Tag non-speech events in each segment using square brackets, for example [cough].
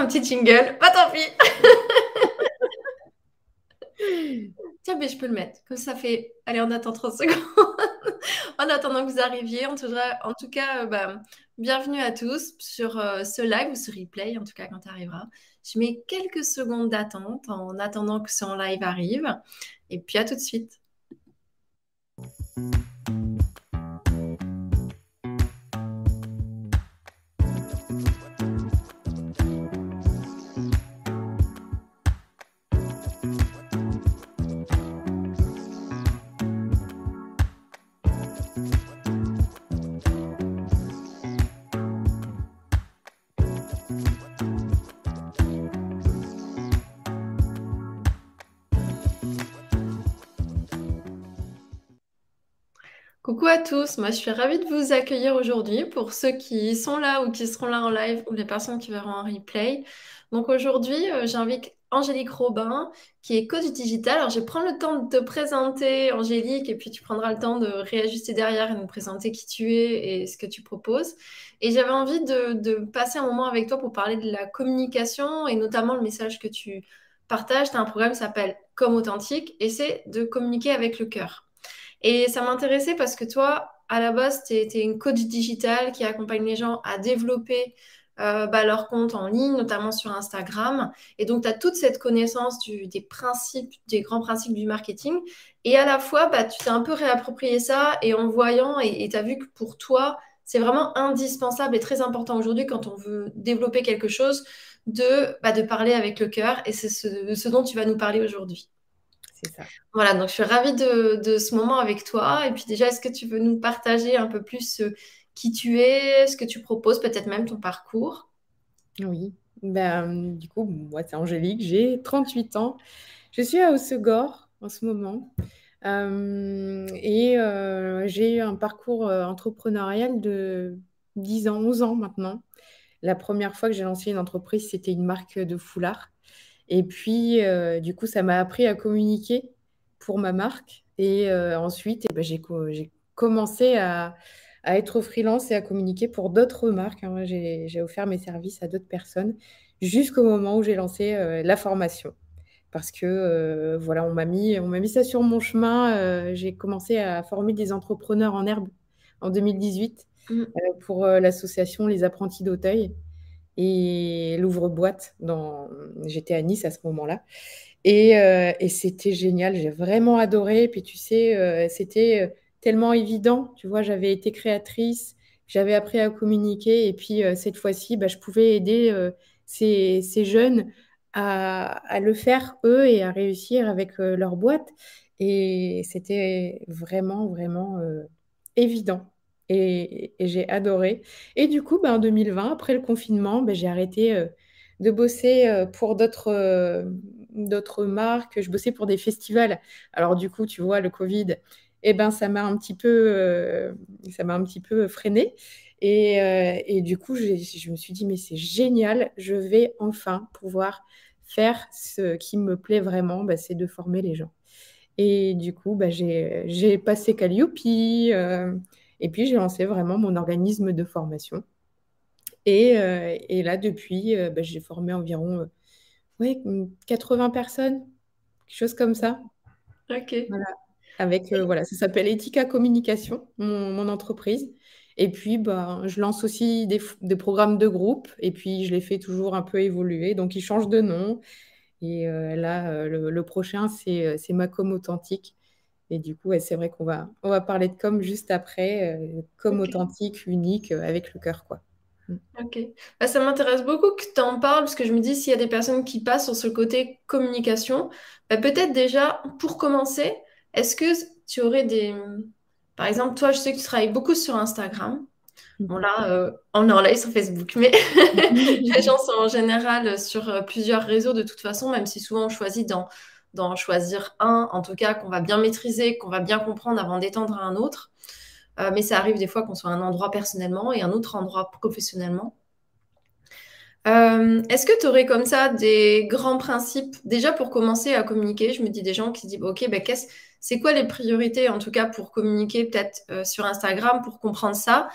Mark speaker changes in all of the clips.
Speaker 1: un petit jingle. Pas tant pis. [laughs] Tiens, mais je peux le mettre. Comme ça fait. Allez, on attend 30 secondes. [laughs] en attendant que vous arriviez, en tout, en tout cas, euh, bah, bienvenue à tous sur euh, ce live ou ce replay, en tout cas quand tu arriveras. Je mets quelques secondes d'attente en attendant que son live arrive. Et puis à tout de suite. Moi je suis ravie de vous accueillir aujourd'hui pour ceux qui sont là ou qui seront là en live ou les personnes qui verront en replay. Donc aujourd'hui, euh, j'invite Angélique Robin qui est coach digital. Alors je vais prendre le temps de te présenter Angélique et puis tu prendras le temps de réajuster derrière et nous présenter qui tu es et ce que tu proposes. Et j'avais envie de, de passer un moment avec toi pour parler de la communication et notamment le message que tu partages. Tu as un programme qui s'appelle Comme authentique et c'est de communiquer avec le cœur. Et ça m'intéressait parce que toi, à la base, tu es, une coach digitale qui accompagne les gens à développer euh, bah, leur compte en ligne, notamment sur Instagram. Et donc, tu as toute cette connaissance des principes, des grands principes du marketing. Et à la fois, bah, tu t'es un peu réapproprié ça et en voyant, et tu as vu que pour toi, c'est vraiment indispensable et très important aujourd'hui quand on veut développer quelque chose de, bah, de parler avec le cœur. Et c'est ce dont tu vas nous parler aujourd'hui. Voilà, donc je suis ravie de, ce moment avec toi. Et puis déjà, est-ce que tu veux nous partager un peu plus euh, qui tu es, ce que tu proposes, peut-être même ton parcours?
Speaker 2: Oui, ben, du coup, moi c'est Angélique, j'ai 38 ans. Je suis à Haussegor en ce moment. Euh, et euh, j'ai eu un parcours entrepreneurial de 10 ans, 11 ans maintenant. La première fois que j'ai lancé une entreprise, c'était une marque de foulard. Et puis, euh, du coup, ça m'a appris à communiquer pour ma marque. Et euh, ensuite, eh ben, j'ai commencé à, être freelance et à communiquer pour d'autres marques. Hein. J'ai offert mes services à d'autres personnes jusqu'au moment où j'ai lancé euh, la formation. Parce que voilà, on m'a mis, mis ça sur mon chemin. j'ai commencé à former des entrepreneurs en herbe en 2018 mmh. pour l'association Les Apprentis d'Auteuil et l'ouvre-boîte. Dans... J'étais à Nice à ce moment-là. Et, euh, et c'était génial, j'ai vraiment adoré. Et puis tu sais, euh, c'était euh, tellement évident. Tu vois, j'avais été créatrice, j'avais appris à communiquer. Et puis cette fois-ci, bah, je pouvais aider ces, jeunes à, le faire eux et à réussir avec leur boîte. Et c'était vraiment, vraiment évident et, j'ai adoré. Et du coup, ben, en 2020, après le confinement, ben, j'ai arrêté euh, de bosser euh, pour d'autres euh, d'autres marques. Je bossais pour des festivals. Alors du coup, tu vois, le Covid, eh ben, ça m'a un petit peu, ça un petit peu freiné. Et, du coup, je me suis dit, mais c'est génial, je vais enfin pouvoir faire ce qui me plaît vraiment, ben, c'est de former les gens. Et du coup, j'ai passé Calliope, et puis, j'ai lancé vraiment mon organisme de formation. Et, euh, là, depuis, euh, bah, j'ai formé environ 80 euh, personnes, quelque chose comme ça.
Speaker 1: OK.
Speaker 2: Voilà. Avec, voilà, ça s'appelle Ethica Communication, mon, entreprise. Et puis, bah, je lance aussi des, programmes de groupe. Et puis, je les fais toujours un peu évoluer. Donc, ils changent de nom. Et là, le, le, prochain, c'est Macom Authentique. Et du coup, c'est vrai qu'on va, on va parler de com juste après, euh, com authentique, unique, euh, avec le cœur, quoi.
Speaker 1: Mm. Ok. Bah, ça m'intéresse beaucoup que tu en parles, parce que je me dis, s'il y a des personnes qui passent sur ce côté communication, bah, peut-être déjà, pour commencer, est-ce que tu aurais des... Par exemple, toi, je sais que tu travailles beaucoup sur Instagram. Bon, là, euh, on est en live sur Facebook, mais [laughs] [laughs] les gens sont en général sur plusieurs réseaux de toute façon, même si souvent on choisit dans d'en choisir un, en tout cas, qu'on va bien maîtriser, qu'on va bien comprendre avant d'étendre à un autre. Euh, mais ça arrive des fois qu'on soit un endroit personnellement et un autre endroit professionnellement. Euh, est-ce que tu aurais comme ça des grands principes? Déjà pour commencer à communiquer, je me dis des gens qui disent Ok, ben, c'est quoi les priorités en tout cas pour communiquer peut-être euh, sur Instagram pour comprendre ça?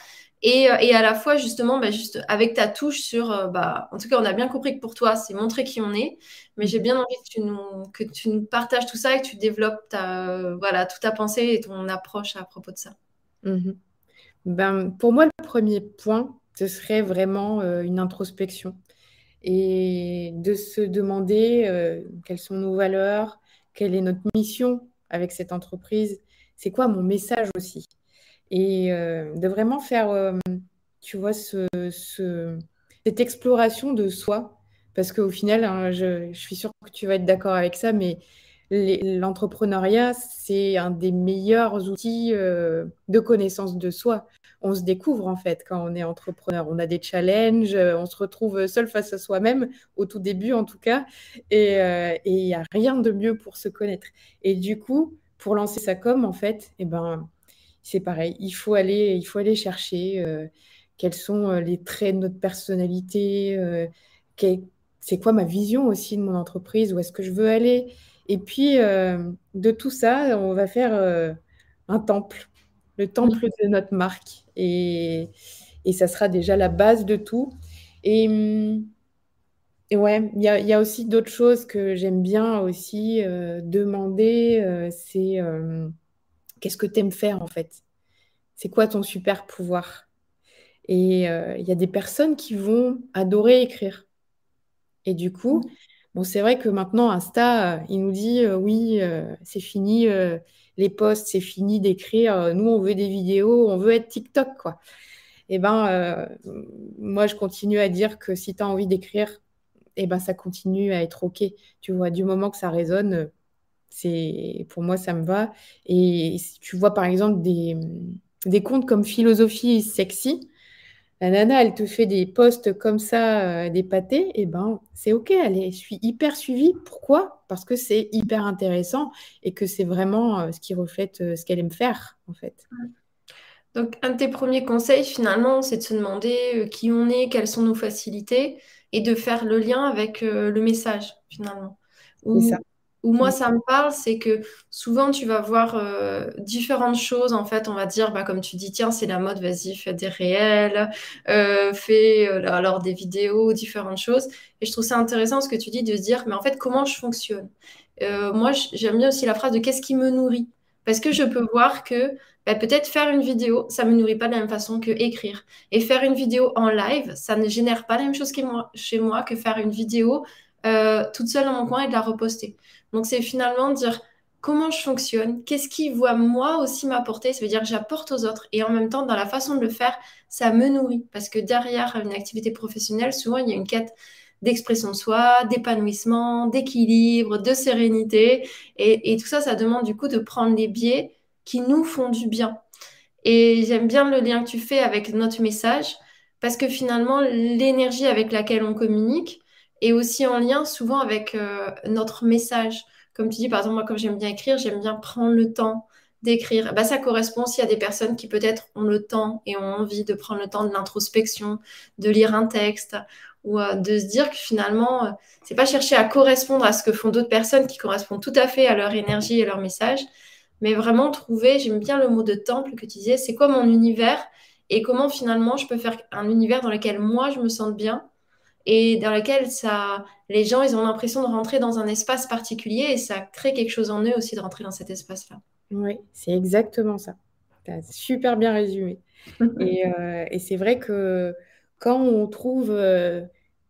Speaker 1: Et, et, à la fois, justement, bah, juste avec ta touche sur, bah, en tout cas, on a bien compris que pour toi, c'est montrer qui on est. Mais j'ai bien envie que tu, nous, que tu nous partages tout ça et que tu développes ta, voilà, toute ta pensée et ton approche à propos de ça.
Speaker 2: Mhm. Ben, pour moi, le premier point, ce serait vraiment une introspection et de se demander quelles sont nos valeurs, quelle est notre mission avec cette entreprise, c'est quoi mon message aussi? Et de vraiment faire, tu vois, ce, cette exploration de soi, parce qu'au final, hein, je, suis sûre que tu vas être d'accord avec ça, mais l'entrepreneuriat, c'est un des meilleurs outils de connaissance de soi on se découvre en fait quand on est entrepreneur. On a des challenges, euh, on se retrouve seul face à soi-même, au tout début en tout cas, et euh, il n'y a rien de mieux pour se connaître. Et du coup, pour lancer sa com, en fait, eh ben, c'est pareil, il faut aller, il faut aller chercher euh, quels sont les traits de notre personnalité, c'est quoi ma vision aussi de mon entreprise, où est-ce que je veux aller. Et puis, de tout ça, on va faire un temple le temple de notre marque. Et, et ça sera déjà la base de tout. Et, et ouais, il y a, y a, aussi d'autres choses que j'aime bien aussi euh, demander. Euh, c'est euh, qu'est-ce que tu aimes faire en fait? C'est quoi ton super pouvoir? Et il y a des personnes qui vont adorer écrire. Et du coup, bon, c'est vrai que maintenant, Insta, il nous dit oui, c'est fini les posts, c'est fini d'écrire. Euh, nous, on veut des vidéos, on veut être TikTok, quoi. Et eh ben, euh, moi, je continue à dire que si tu as envie d'écrire, et eh ben, ça continue à être OK. Tu vois, du moment que ça résonne, c'est pour moi, ça me va. Et si tu vois, par exemple, des, des comptes comme Philosophie Sexy, la nana, elle te fait des posts comme ça, euh, des pâtés, et ben c'est ok, elle est suis hyper suivie. Pourquoi? Parce que c'est hyper intéressant et que c'est vraiment euh, ce qui reflète euh, ce qu'elle aime faire, en fait.
Speaker 1: Donc, un de tes premiers conseils, finalement, c'est de se demander qui on est, quelles sont nos facilités, et de faire le lien avec le message, finalement. C'est ça où moi ça me parle, c'est que souvent tu vas voir euh, différentes choses. En fait, on va dire, bah, comme tu dis, tiens, c'est la mode, vas-y, fais des réels, euh, fais euh, alors des vidéos, différentes choses. Et je trouve ça intéressant ce que tu dis de se dire, mais en fait, comment je fonctionne? Moi, j'aime bien aussi la phrase de qu'est-ce qui me nourrit? Parce que je peux voir que bah, peut-être faire une vidéo, ça me nourrit pas de la même façon que écrire. Et faire une vidéo en live, ça ne génère pas la même chose chez moi que faire une vidéo toute seule dans mon coin et de la reposter. Donc, c'est finalement dire comment je fonctionne, qu'est-ce qui voit moi aussi m'apporter. Ça veut dire que j'apporte aux autres. Et en même temps, dans la façon de le faire, ça me nourrit. Parce que derrière une activité professionnelle, souvent, il y a une quête d'expression de soi, d'épanouissement, d'équilibre, de sérénité. Et, tout ça, ça demande du coup de prendre les biais qui nous font du bien. Et j'aime bien le lien que tu fais avec notre message, parce que finalement, l'énergie avec laquelle on communique, et aussi en lien souvent avec euh, notre message. Comme tu dis, par exemple, moi, comme j'aime bien écrire, j'aime bien prendre le temps d'écrire. Bah, ça correspond aussi à des personnes qui peut-être ont le temps et ont envie de prendre le temps de l'introspection, de lire un texte ou euh, de se dire que finalement, euh, c'est pas chercher à correspondre à ce que font d'autres personnes qui correspondent tout à fait à leur énergie et leur message, mais vraiment trouver, j'aime bien le mot de temple que tu disais, c'est quoi mon univers et comment finalement je peux faire un univers dans lequel moi je me sente bien et dans lequel ça, les gens, ils ont l'impression de rentrer dans un espace particulier et ça crée quelque chose en eux aussi de rentrer dans cet espace-là.
Speaker 2: Oui, c'est exactement ça. Tu as super bien résumé. [laughs] Euh, et, c'est vrai que quand on trouve, euh,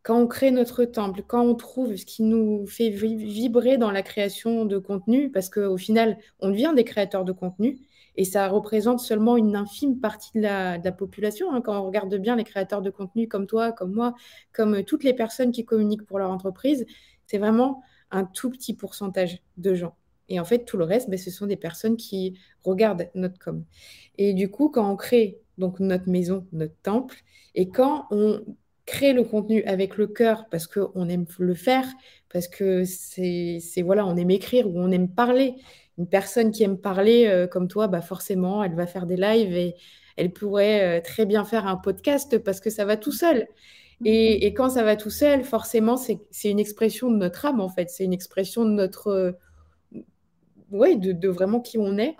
Speaker 2: quand on crée notre temple, quand on trouve ce qui nous fait vibrer dans la création de contenu, parce qu'au final, on devient des créateurs de contenu, et ça représente seulement une infime partie de la, population. Hein. Quand on regarde bien les créateurs de contenu comme toi, comme moi, comme toutes les personnes qui communiquent pour leur entreprise, c'est vraiment un tout petit pourcentage de gens. Et en fait, tout le reste, ben, ce sont des personnes qui regardent notre com. Et du coup, quand on crée donc notre maison, notre temple, et quand on crée le contenu avec le cœur parce qu'on aime le faire, parce que c'est voilà, on aime écrire ou on aime parler, une personne qui aime parler euh, comme toi, bah forcément, elle va faire des lives et elle pourrait euh, très bien faire un podcast parce que ça va tout seul. Et, quand ça va tout seul, forcément, c'est une expression de notre âme, en fait. C'est une expression de notre. Euh, ouais, de, vraiment qui on est.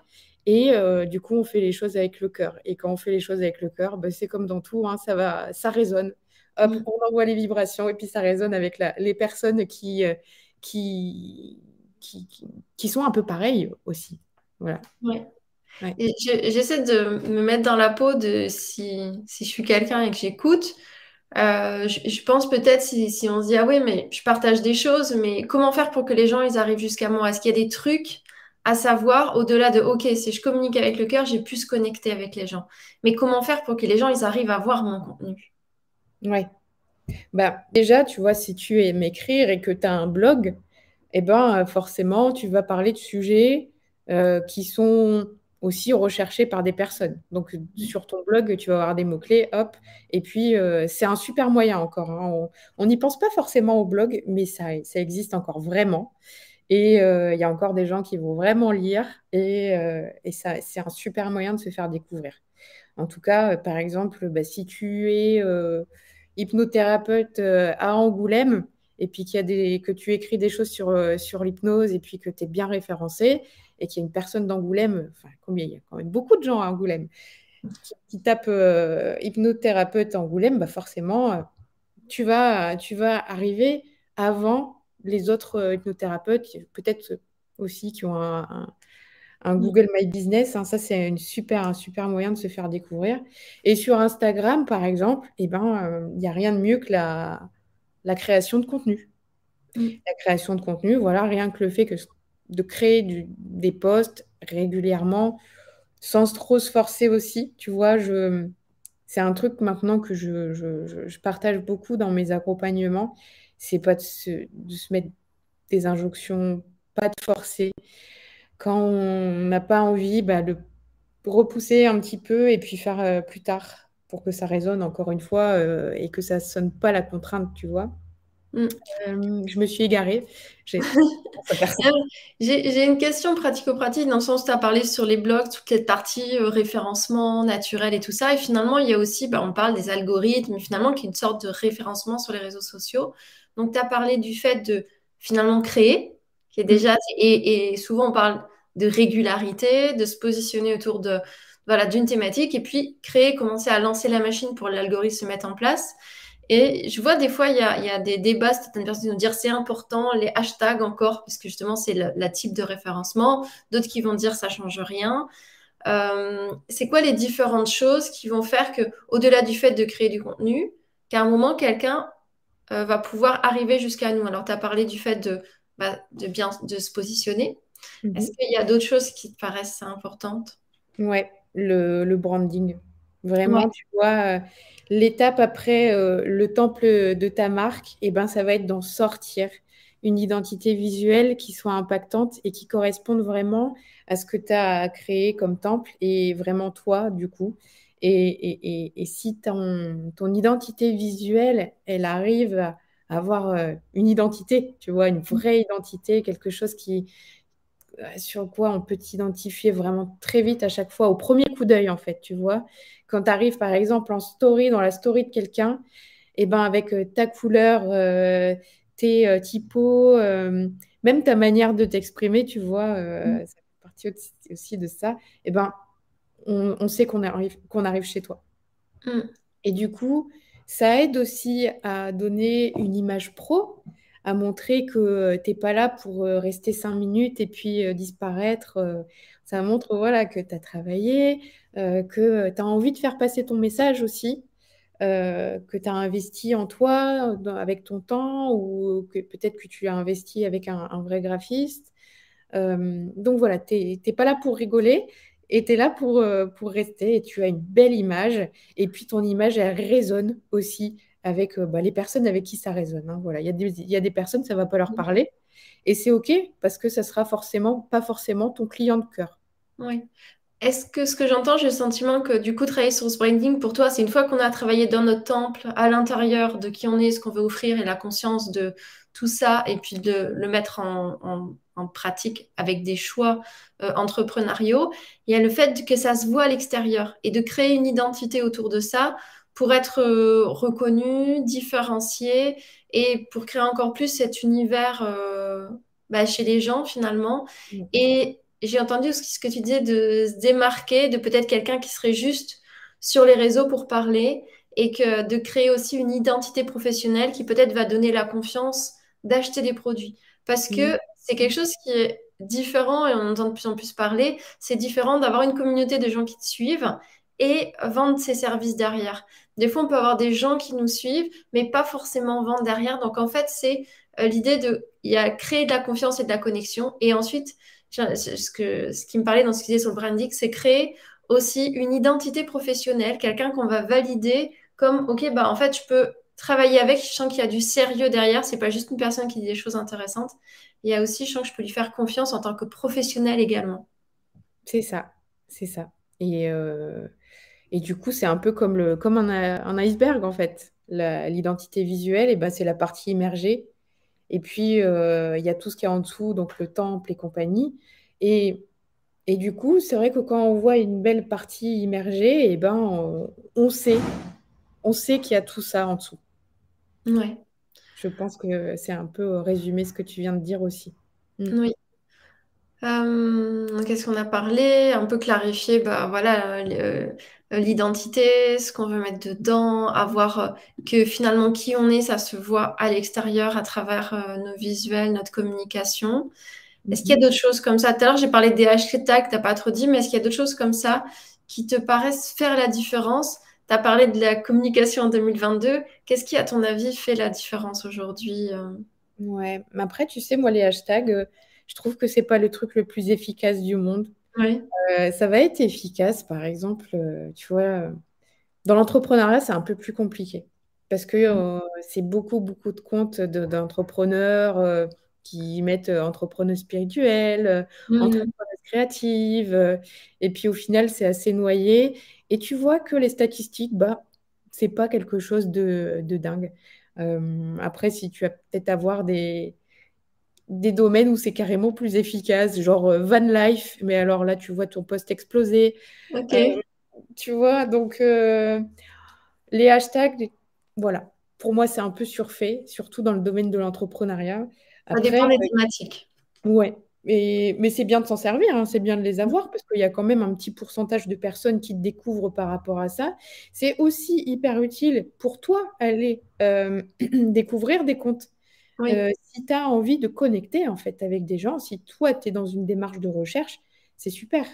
Speaker 2: Et euh, du coup, on fait les choses avec le cœur. Et quand on fait les choses avec le cœur, bah, c'est comme dans tout, hein, ça va, ça résonne. Hop,
Speaker 1: Mm.
Speaker 2: on envoie les vibrations et puis ça résonne avec la- les personnes qui, qui, qui, qui, qui sont un peu pareilles aussi. Voilà.
Speaker 1: Ouais.
Speaker 2: Ouais.
Speaker 1: Et je- j'essaie de me mettre dans la peau de si, si je suis quelqu'un et que j'écoute. euh, je, je pense peut-être si, si on se dit, ah oui, mais je partage des choses, mais comment faire pour que les gens ils arrivent jusqu'à moi? Est-ce qu'il y a des trucs à savoir au-delà de, ok, si je communique avec le cœur, j'ai pu se connecter avec les gens. Mais comment faire pour que les gens ils arrivent à voir mon contenu?
Speaker 2: Ouais. Bah, déjà, tu vois, si tu aimes écrire et que tu as un blog, eh ben, euh, forcément, tu vas parler de sujets euh, qui sont aussi recherchés par des personnes. Donc, euh, sur ton blog, tu vas avoir des mots-clés, hop. Et puis, euh, c'est un super moyen encore. hein. On n'y pense pas forcément au blog, mais ça, ça existe encore vraiment. Et euh, il y a encore des gens qui vont vraiment lire. Et, et ça, c'est un super moyen de se faire découvrir. En tout cas, par exemple, bah, si tu es hypnothérapeute à Angoulême et puis qu'il y a des, que tu écris des choses sur, euh, sur l'hypnose et puis que tu es bien référencé et qu'il y a une personne d'Angoulême, enfin combien il y a? Quand même beaucoup de gens à Angoulême qui, qui tapent euh, hypnothérapeute à Angoulême, bah forcément, euh, tu vas, tu vas arriver avant les autres euh, hypnothérapeutes, peut-être aussi qui ont un, un- un
Speaker 1: Mm.
Speaker 2: Google My Business. hein. ça, c'est une super, un super moyen de se faire découvrir. Et sur Instagram, par exemple, eh ben, euh, il n'y a rien de mieux que la, la création de contenu.
Speaker 1: Mm.
Speaker 2: La création de contenu, voilà, rien que le fait que, de créer du- des posts régulièrement, sans trop se forcer aussi. Tu vois, je, c'est un truc maintenant que je, je- je- je partage beaucoup dans mes accompagnements. C'est pas de se, de se mettre des injonctions, pas de forcer. Quand on n'a pas envie, bah, le repousser un petit peu et puis faire euh, plus tard pour que ça résonne encore une fois euh, et que ça sonne pas la contrainte, tu vois.
Speaker 1: Mm.
Speaker 2: Euh, je me suis égarée. J'ai [laughs]
Speaker 1: Euh, J'ai une question pratico-pratique dans le sens où tu as parlé sur les blogs, toute cette partie euh, référencement naturel et tout ça. Et finalement, il y a aussi, bah, on parle des algorithmes, finalement, qui est une sorte de référencement sur les réseaux sociaux. Donc, tu as parlé du fait de finalement créer, qui est déjà, et, et souvent on parle de régularité, de se positionner autour de, voilà, d'une thématique, et puis créer, commencer à lancer la machine pour que l'algorithme se mette en place. Et je vois des fois, il y a, il y a des débats, certaines personnes vont dire c'est important, les hashtags encore, parce que justement, c'est le, la type de référencement. D'autres qui vont dire ça change rien. Euh, c'est quoi les différentes choses qui vont faire que, au-delà du fait de créer du contenu, qu'à un moment, quelqu'un euh, va pouvoir arriver jusqu'à nous? Alors, tu as parlé du fait de, bah, de bien de se positionner.
Speaker 2: Mhm.
Speaker 1: Est-ce qu'il y a d'autres choses qui te paraissent importantes?
Speaker 2: Ouais, le, le branding. Vraiment,
Speaker 1: Ouais.
Speaker 2: tu vois, euh, l'étape après euh, le temple de ta marque, eh ben, ça va être d'en sortir une identité visuelle qui soit impactante et qui corresponde vraiment à ce que tu as créé comme temple et vraiment toi, du coup. Et, et, et, et si ton, ton identité visuelle, elle arrive à avoir euh, une identité, tu vois, une vraie identité, quelque chose qui, sur quoi on peut t'identifier vraiment très vite à chaque fois, au premier coup d'œil, en fait, tu vois. Quand tu arrives, par exemple, en story, dans la story de quelqu'un, et ben avec euh, ta couleur, euh, tes euh, typos, euh, même ta manière de t'exprimer, tu vois, euh, ça fait partie aussi, de ça, et ben on, on sait qu'on arrive, qu'on arrive chez toi.
Speaker 1: Mm.
Speaker 2: Et du coup, ça aide aussi à donner une image pro, à montrer que tu n'es pas là pour euh, rester cinq minutes et puis euh, disparaître. Euh, Ça montre voilà, que tu as travaillé, euh, que tu as envie de faire passer ton message aussi, euh, que tu as investi en toi avec ton temps ou que peut-être que tu l'as investi avec un, vrai graphiste. Euh, donc voilà, tu n'es pas là pour rigoler et tu es là pour, euh, pour rester et tu as une belle image. Et puis ton image, elle résonne aussi avec euh, bah, les personnes avec qui ça résonne. hein. Voilà, il y a des, il y a des personnes, ça ne va pas leur parler. Et c'est OK parce que ça sera forcément pas forcément ton client de cœur.
Speaker 1: Oui. Est-ce que ce que j'entends, j'ai le sentiment que du coup, travailler sur ce branding, pour toi, c'est une fois qu'on a travaillé dans notre temple, à l'intérieur de qui on est, ce qu'on veut offrir et la conscience de tout ça, et puis de le mettre en, en- en pratique avec des choix euh, entrepreneuriaux, il y a le fait que ça se voit à l'extérieur et de créer une identité autour de ça pour être euh, reconnu, différencié et pour créer encore plus cet univers euh, bah, chez les gens finalement.
Speaker 2: Mm.
Speaker 1: Et j'ai entendu ce que tu disais de se démarquer de peut-être quelqu'un qui serait juste sur les réseaux pour parler et que de créer aussi une identité professionnelle qui peut-être va donner la confiance d'acheter des produits. Parce que
Speaker 2: Mm.
Speaker 1: c'est quelque chose qui est différent et on entend de plus en plus parler. C'est différent d'avoir une communauté de gens qui te suivent et vendre ses services derrière. Des fois, on peut avoir des gens qui nous suivent, mais pas forcément vendre derrière. Donc, en fait, c'est euh, l'idée de créer de la confiance et de la connexion. Et ensuite, ce qui me parlait dans ce qu'il disait sur le branding, c'est créer aussi une identité professionnelle, quelqu'un qu'on va valider comme, OK, bah, en fait, je peux travailler avec, je sens qu'il y a du sérieux derrière, c'est pas juste une personne qui dit des choses intéressantes. Il y a aussi, je sens que je peux lui faire confiance en tant que professionnel également.
Speaker 2: C'est ça, c'est ça. Et, euh, et du coup, c'est un peu comme, le, comme un, un iceberg, en fait. L'identité visuelle, et ben, c'est la partie immergée. Et puis, euh, il y a tout ce qui est en dessous, donc le temple et compagnie. Et, et du coup, c'est vrai que quand on voit une belle partie immergée, et ben, on, on sait, on sait qu'il y a tout ça en dessous.
Speaker 1: Ouais.
Speaker 2: Je pense que c'est un peu résumé ce que tu viens de dire aussi. Mm.
Speaker 1: Oui. Euh, qu'est-ce qu'on a parlé? Un peu clarifier, bah voilà, euh, l'identité, ce qu'on veut mettre dedans, avoir euh, que finalement qui on est, ça se voit à l'extérieur à travers euh, nos visuels, notre communication. Est-ce qu'il y a
Speaker 2: Mhm.
Speaker 1: d'autres choses comme ça? Tout à l'heure, j'ai parlé des hashtags, t'as pas trop dit, mais est-ce qu'il y a d'autres choses comme ça qui te paraissent faire la différence? Tu as parlé de la communication en 2022. Qu'est-ce qui, à ton avis, fait la différence aujourd'hui? euh?
Speaker 2: Ouais, mais après, tu sais, moi, les hashtags, euh, je trouve que c'est pas le truc le plus efficace du monde.
Speaker 1: Oui.
Speaker 2: Euh, ça va être efficace, par exemple, euh, tu vois, euh, dans l'entrepreneuriat, c'est un peu plus compliqué parce que euh, c'est beaucoup, beaucoup de comptes de- d'entrepreneurs qui mettent entrepreneurs spirituels, euh,
Speaker 1: Mhm.
Speaker 2: entrepreneurs créatives, euh, et puis au final, c'est assez noyé. Et tu vois que les statistiques, bah, c'est pas quelque chose de, de dingue. Après, si tu vas peut-être avoir des, des domaines où c'est carrément plus efficace, genre euh, van life, mais alors là, tu vois ton poste exploser.
Speaker 1: Ok.
Speaker 2: Euh, tu vois, donc euh, les hashtags, voilà. Pour moi, c'est un peu surfait, surtout dans le domaine de l'entrepreneuriat.
Speaker 1: Ça dépend des thématiques.
Speaker 2: ouais. Et, mais c'est bien de s'en servir, hein, c'est bien de les avoir parce qu'il y a quand même un petit pourcentage de personnes qui te découvrent par rapport à ça. C'est aussi hyper utile pour toi aller euh, [clears throat] découvrir des comptes.
Speaker 1: Oui.
Speaker 2: Euh, si tu as envie de connecter en fait avec des gens, si toi tu es dans une démarche de recherche, c'est super.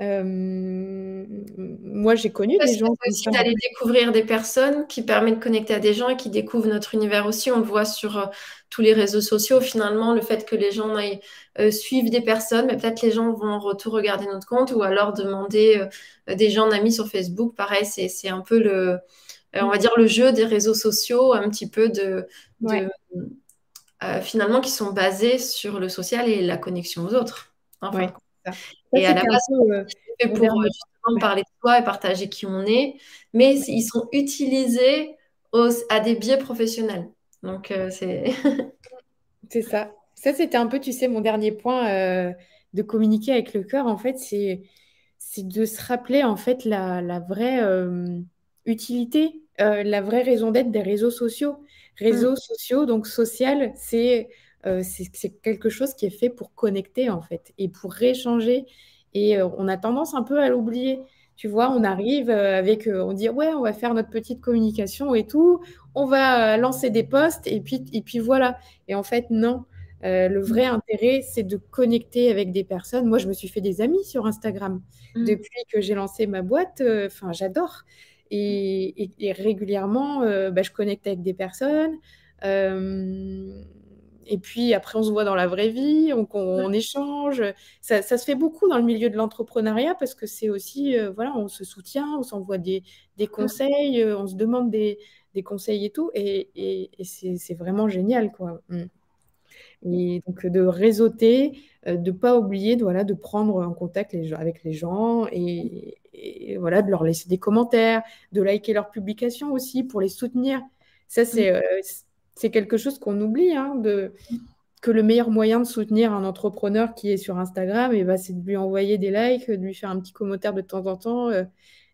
Speaker 2: Euh, moi j'ai connu
Speaker 1: Parce
Speaker 2: des gens
Speaker 1: c'est aussi d'aller découvrir des personnes qui permet de connecter à des gens et qui découvrent notre univers aussi. On le voit sur euh, tous les réseaux sociaux. Finalement, le fait que les gens aillent euh, suivre des personnes, mais peut-être les gens vont en retour regarder notre compte ou alors demander des gens en amis sur Facebook. Pareil, c'est, c'est un peu le, on va dire le jeu des réseaux sociaux, un petit peu de, de
Speaker 2: Ouais,
Speaker 1: euh, finalement qui sont basés sur le social et la connexion aux autres.
Speaker 2: ça. Ça,
Speaker 1: Et à la base,
Speaker 2: euh,
Speaker 1: pour euh, justement
Speaker 2: Ouais,
Speaker 1: parler de soi et partager qui on est, mais ils sont utilisés à des biais professionnels. Donc, euh, c'est... [laughs]
Speaker 2: c'est ça. Ça, c'était un peu, tu sais, mon dernier point euh, de communiquer avec le cœur, en fait, c'est c'est de se rappeler, en fait, la, la vraie utilité, la vraie raison d'être des réseaux sociaux. Réseaux sociaux, donc social, c'est euh, c'est quelque chose qui est fait pour connecter, en fait, et pour échanger. Et euh, on a tendance un peu à l'oublier. Tu vois, on arrive euh, avec, euh, on dit, ouais, on va faire notre petite communication et tout, on va lancer des posts, et puis, et puis voilà. Et en fait, non. Le vrai intérêt, c'est de connecter avec des personnes. Moi, je me suis fait des amis sur Instagram
Speaker 1: mm,
Speaker 2: depuis que j'ai lancé ma boîte. Enfin, j'adore. Et, et- et régulièrement, euh, bah, je connecte avec des personnes. Euh, et puis après, on se voit dans la vraie vie, on, on échange. Ça, ça se fait beaucoup dans le milieu de l'entrepreneuriat parce que c'est aussi, euh, voilà, on se soutient, on s'envoie des, des conseils, on se demande des, des conseils et tout. Et, c'est vraiment génial, quoi. Mm. Et donc de réseauter, de pas oublier de, voilà, de prendre en contact les avec les gens et, et voilà, de leur laisser des commentaires, de liker leurs publications aussi pour les soutenir. Ça,
Speaker 1: mm.
Speaker 2: c'est euh, c'est quelque chose qu'on oublie, hein, de, que le meilleur moyen de soutenir un entrepreneur qui est sur Instagram, et ben, c'est de lui envoyer des likes, de lui faire un petit commentaire de temps en temps euh,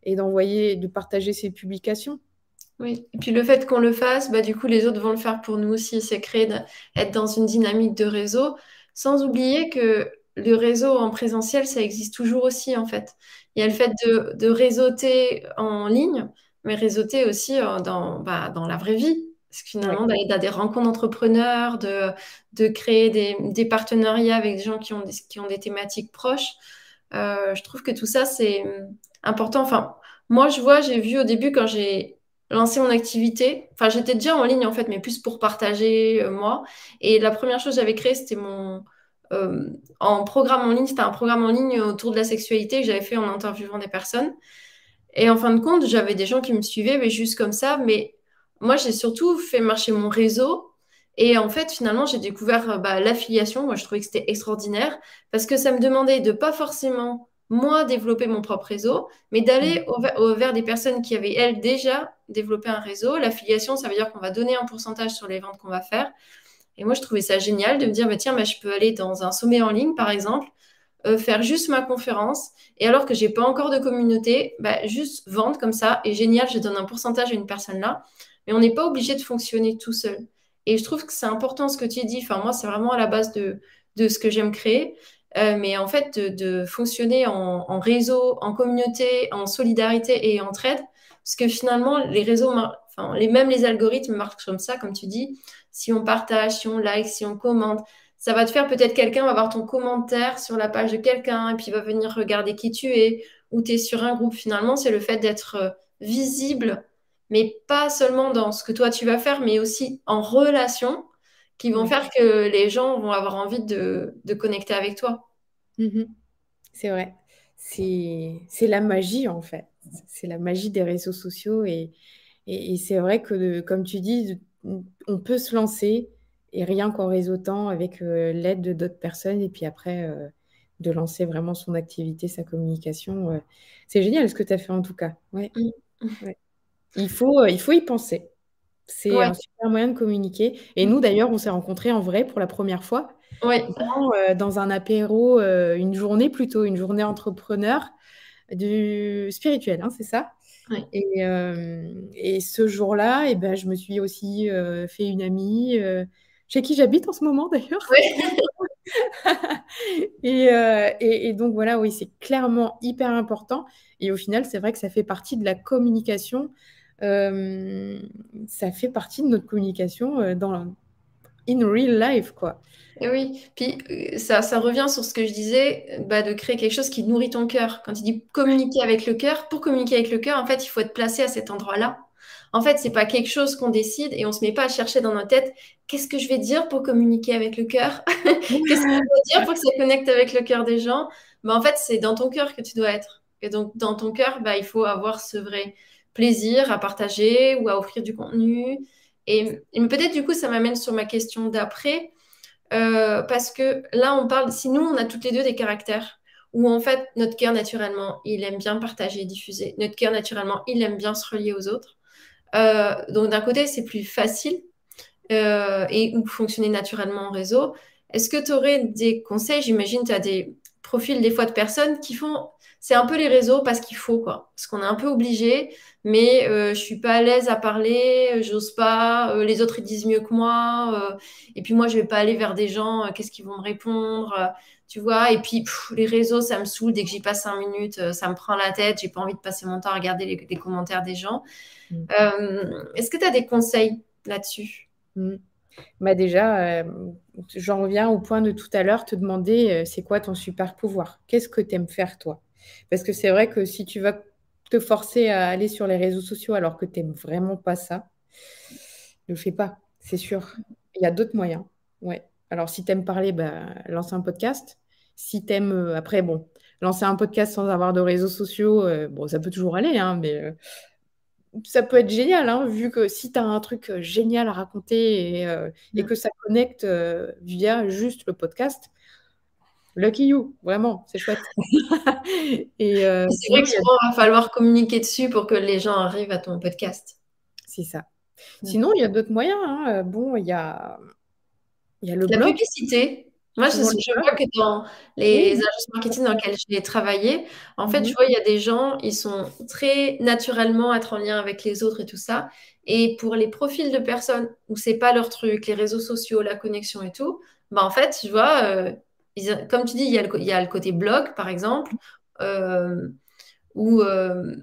Speaker 2: et d'envoyer, de partager ses publications.
Speaker 1: Oui. Et puis le fait qu'on le fasse, bah, du coup, les autres vont le faire pour nous aussi. C'est créer, de- être dans une dynamique de réseau, sans oublier que le réseau en présentiel, ça existe toujours aussi, en fait. Il y a le fait de, de réseauter en ligne, mais réseauter aussi euh, dans, bah, dans la vraie vie. Parce que finalement, d'aller dans des rencontres d'entrepreneurs, de, de créer des, des, partenariats avec des gens qui ont des, qui ont des thématiques proches, euh, je trouve que tout ça, c'est important. Enfin, moi, je vois, j'ai vu au début quand j'ai lancé mon activité, enfin, j'étais déjà en ligne en fait, mais plus pour partager euh, moi. Et la première chose que j'avais créée, c'était mon. Euh, en programme en ligne, c'était un programme en ligne autour de la sexualité que j'avais fait en interviewant des personnes. Et en fin de compte, j'avais des gens qui me suivaient, mais juste comme ça. Mais moi, j'ai surtout fait marcher mon réseau. Et en fait, finalement, j'ai découvert euh, bah, l'affiliation. Moi, je trouvais que c'était extraordinaire parce que ça me demandait de pas forcément moi développer mon propre réseau, mais d'aller mm. vers des personnes qui avaient, elles, déjà développé un réseau. L'affiliation, ça veut dire qu'on va donner un pourcentage sur les ventes qu'on va faire. Et moi, je trouvais ça génial de me dire, bah, tiens, bah, je peux aller dans un sommet en ligne, par exemple, euh, faire juste ma conférence. Et alors que j'ai pas encore de communauté, bah, juste vendre comme ça. Et génial, je donne un pourcentage à une personne là. Mais on n'est pas obligé de fonctionner tout seul. Et je trouve que c'est important ce que tu dis. Enfin, moi, c'est vraiment à la base de, de ce que j'aime créer. Euh, mais en fait, de, fonctionner en, réseau, en communauté, en solidarité et entraide. Parce que finalement, les réseaux, enfin, les, même les algorithmes marchent comme ça, comme tu dis. Si on partage, si on like, si on commente, ça va te faire peut-être quelqu'un va voir ton commentaire sur la page de quelqu'un et puis va venir regarder qui tu es ou tu es sur un groupe. Finalement, c'est le fait d'être euh, visible, mais pas seulement dans ce que toi tu vas faire, mais aussi en relation qui vont faire que les gens vont avoir envie de, connecter avec toi.
Speaker 2: Mhm. C'est vrai. C'est la magie, en fait. C'est la magie des réseaux sociaux. Et, et, c'est vrai que, comme tu dis, on peut se lancer et rien qu'en réseautant avec euh, l'aide de d'autres personnes. Et puis après, euh, de lancer vraiment son activité, sa communication. Euh, c'est génial ce que tu as fait en tout cas. Ouais. Mm. Il, faut, il faut y penser. C'est un super moyen de communiquer. Et nous, d'ailleurs, on s'est rencontrés en vrai pour la première fois. Dans, dans un apéro, une journée plutôt, une journée entrepreneur du spirituel, hein, c'est ça? Et, euh, et, ce jour-là, eh ben, je me suis aussi fait une amie chez qui j'habite en ce moment d'ailleurs. [laughs] et, et, et, donc voilà, oui, c'est clairement hyper important. Et au final, c'est vrai que ça fait partie de la communication euh, ça fait partie de notre communication euh, dans in real life, quoi.
Speaker 1: Et oui, puis euh, ça, ça, revient sur ce que je disais, bah, de créer quelque chose qui nourrit ton cœur. Quand il dit communiquer avec le cœur, pour communiquer avec le cœur, en fait, il faut être placé à cet endroit-là. En fait, c'est pas quelque chose qu'on décide et on se met pas à chercher dans notre tête qu'est-ce que je vais dire pour communiquer avec le cœur? [laughs] Qu'est-ce que je vais dire pour que ça connecte avec le cœur des gens? Bah, En fait, c'est dans ton cœur que tu dois être. Et donc, dans ton cœur, bah, il faut avoir ce vrai plaisir à partager ou à offrir du contenu. Et, peut-être du coup, ça m'amène sur ma question d'après, euh, parce que là, on parle, si nous, on a toutes les deux des caractères où en fait, notre cœur naturellement, il aime bien partager diffuser. Notre cœur naturellement, il aime bien se relier aux autres. Euh, donc d'un côté, c'est plus facile euh, et ou fonctionner naturellement en réseau. Est-ce que tu aurais des conseils? J'imagine tu as des profils des fois de personnes qui font c'est un peu les réseaux parce qu'il faut, quoi. Parce qu'on est un peu obligé, mais euh, je suis pas à l'aise à parler, j'ose pas, euh, les autres ils disent mieux que moi, euh, et puis moi je vais pas aller vers des gens, euh, qu'est-ce qu'ils vont me répondre, tu vois, et puis les réseaux ça me saoule, dès que j'y passe cinq minutes, ça me prend la tête, j'ai pas envie de passer mon temps à regarder les, commentaires des gens. Mm. Est-ce que tu as des conseils là-dessus?
Speaker 2: Mm. Bah déjà, j'en reviens au point de tout à l'heure, te demander c'est quoi ton super pouvoir? Qu'est-ce que tu aimes faire toi? Parce que c'est vrai que si tu vas te forcer à aller sur les réseaux sociaux alors que tu n'aimes vraiment pas ça, ne le fais pas, c'est sûr. Il y a d'autres moyens. Ouais. Alors, si tu aimes parler, bah, lance un podcast. Si tu aimes, euh, après, bon, lancer un podcast sans avoir de réseaux sociaux, euh, bon, ça peut toujours aller, hein, mais euh, ça peut être génial, hein, vu que si tu as un truc génial à raconter et, et mm. que ça connecte via juste le podcast, Lucky you, vraiment, c'est chouette. [laughs]
Speaker 1: et euh, c'est vrai qu'il va falloir communiquer dessus pour que les gens arrivent à ton podcast.
Speaker 2: C'est ça. Sinon, il y a d'autres moyens. Hein. Euh, bon, il y a,
Speaker 1: il y a le La publicité. Moi, je, vois que dans les agences marketing dans lesquelles j'ai travaillé, en fait, je mhm. vois, il y a des gens, ils sont très naturellement être en lien avec les autres et tout ça. Et pour les profils de personnes où c'est pas leur truc, les réseaux sociaux, la connexion et tout, bah en fait, tu vois, euh, comme tu dis, il y, a le, il y a le côté blog, par exemple, euh, où, euh,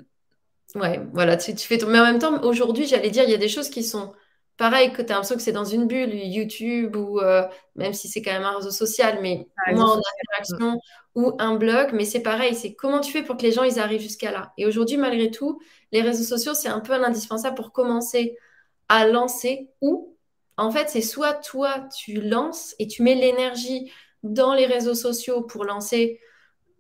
Speaker 1: ouais, voilà, tu, tu fais ton... Mais en même temps, aujourd'hui, j'allais dire, il y a des choses qui sont pareilles, que tu as l'impression que c'est dans une bulle, YouTube, ou euh, même si c'est quand même un réseau social, mais moins en interaction, ou un blog, mais c'est pareil, c'est comment tu fais pour que les gens, ils arrivent jusqu'à là. Et aujourd'hui, malgré tout, les réseaux sociaux, c'est un peu un indispensable pour commencer à lancer, ou en fait, c'est soit toi, tu lances et tu mets l'énergie dans les réseaux sociaux pour lancer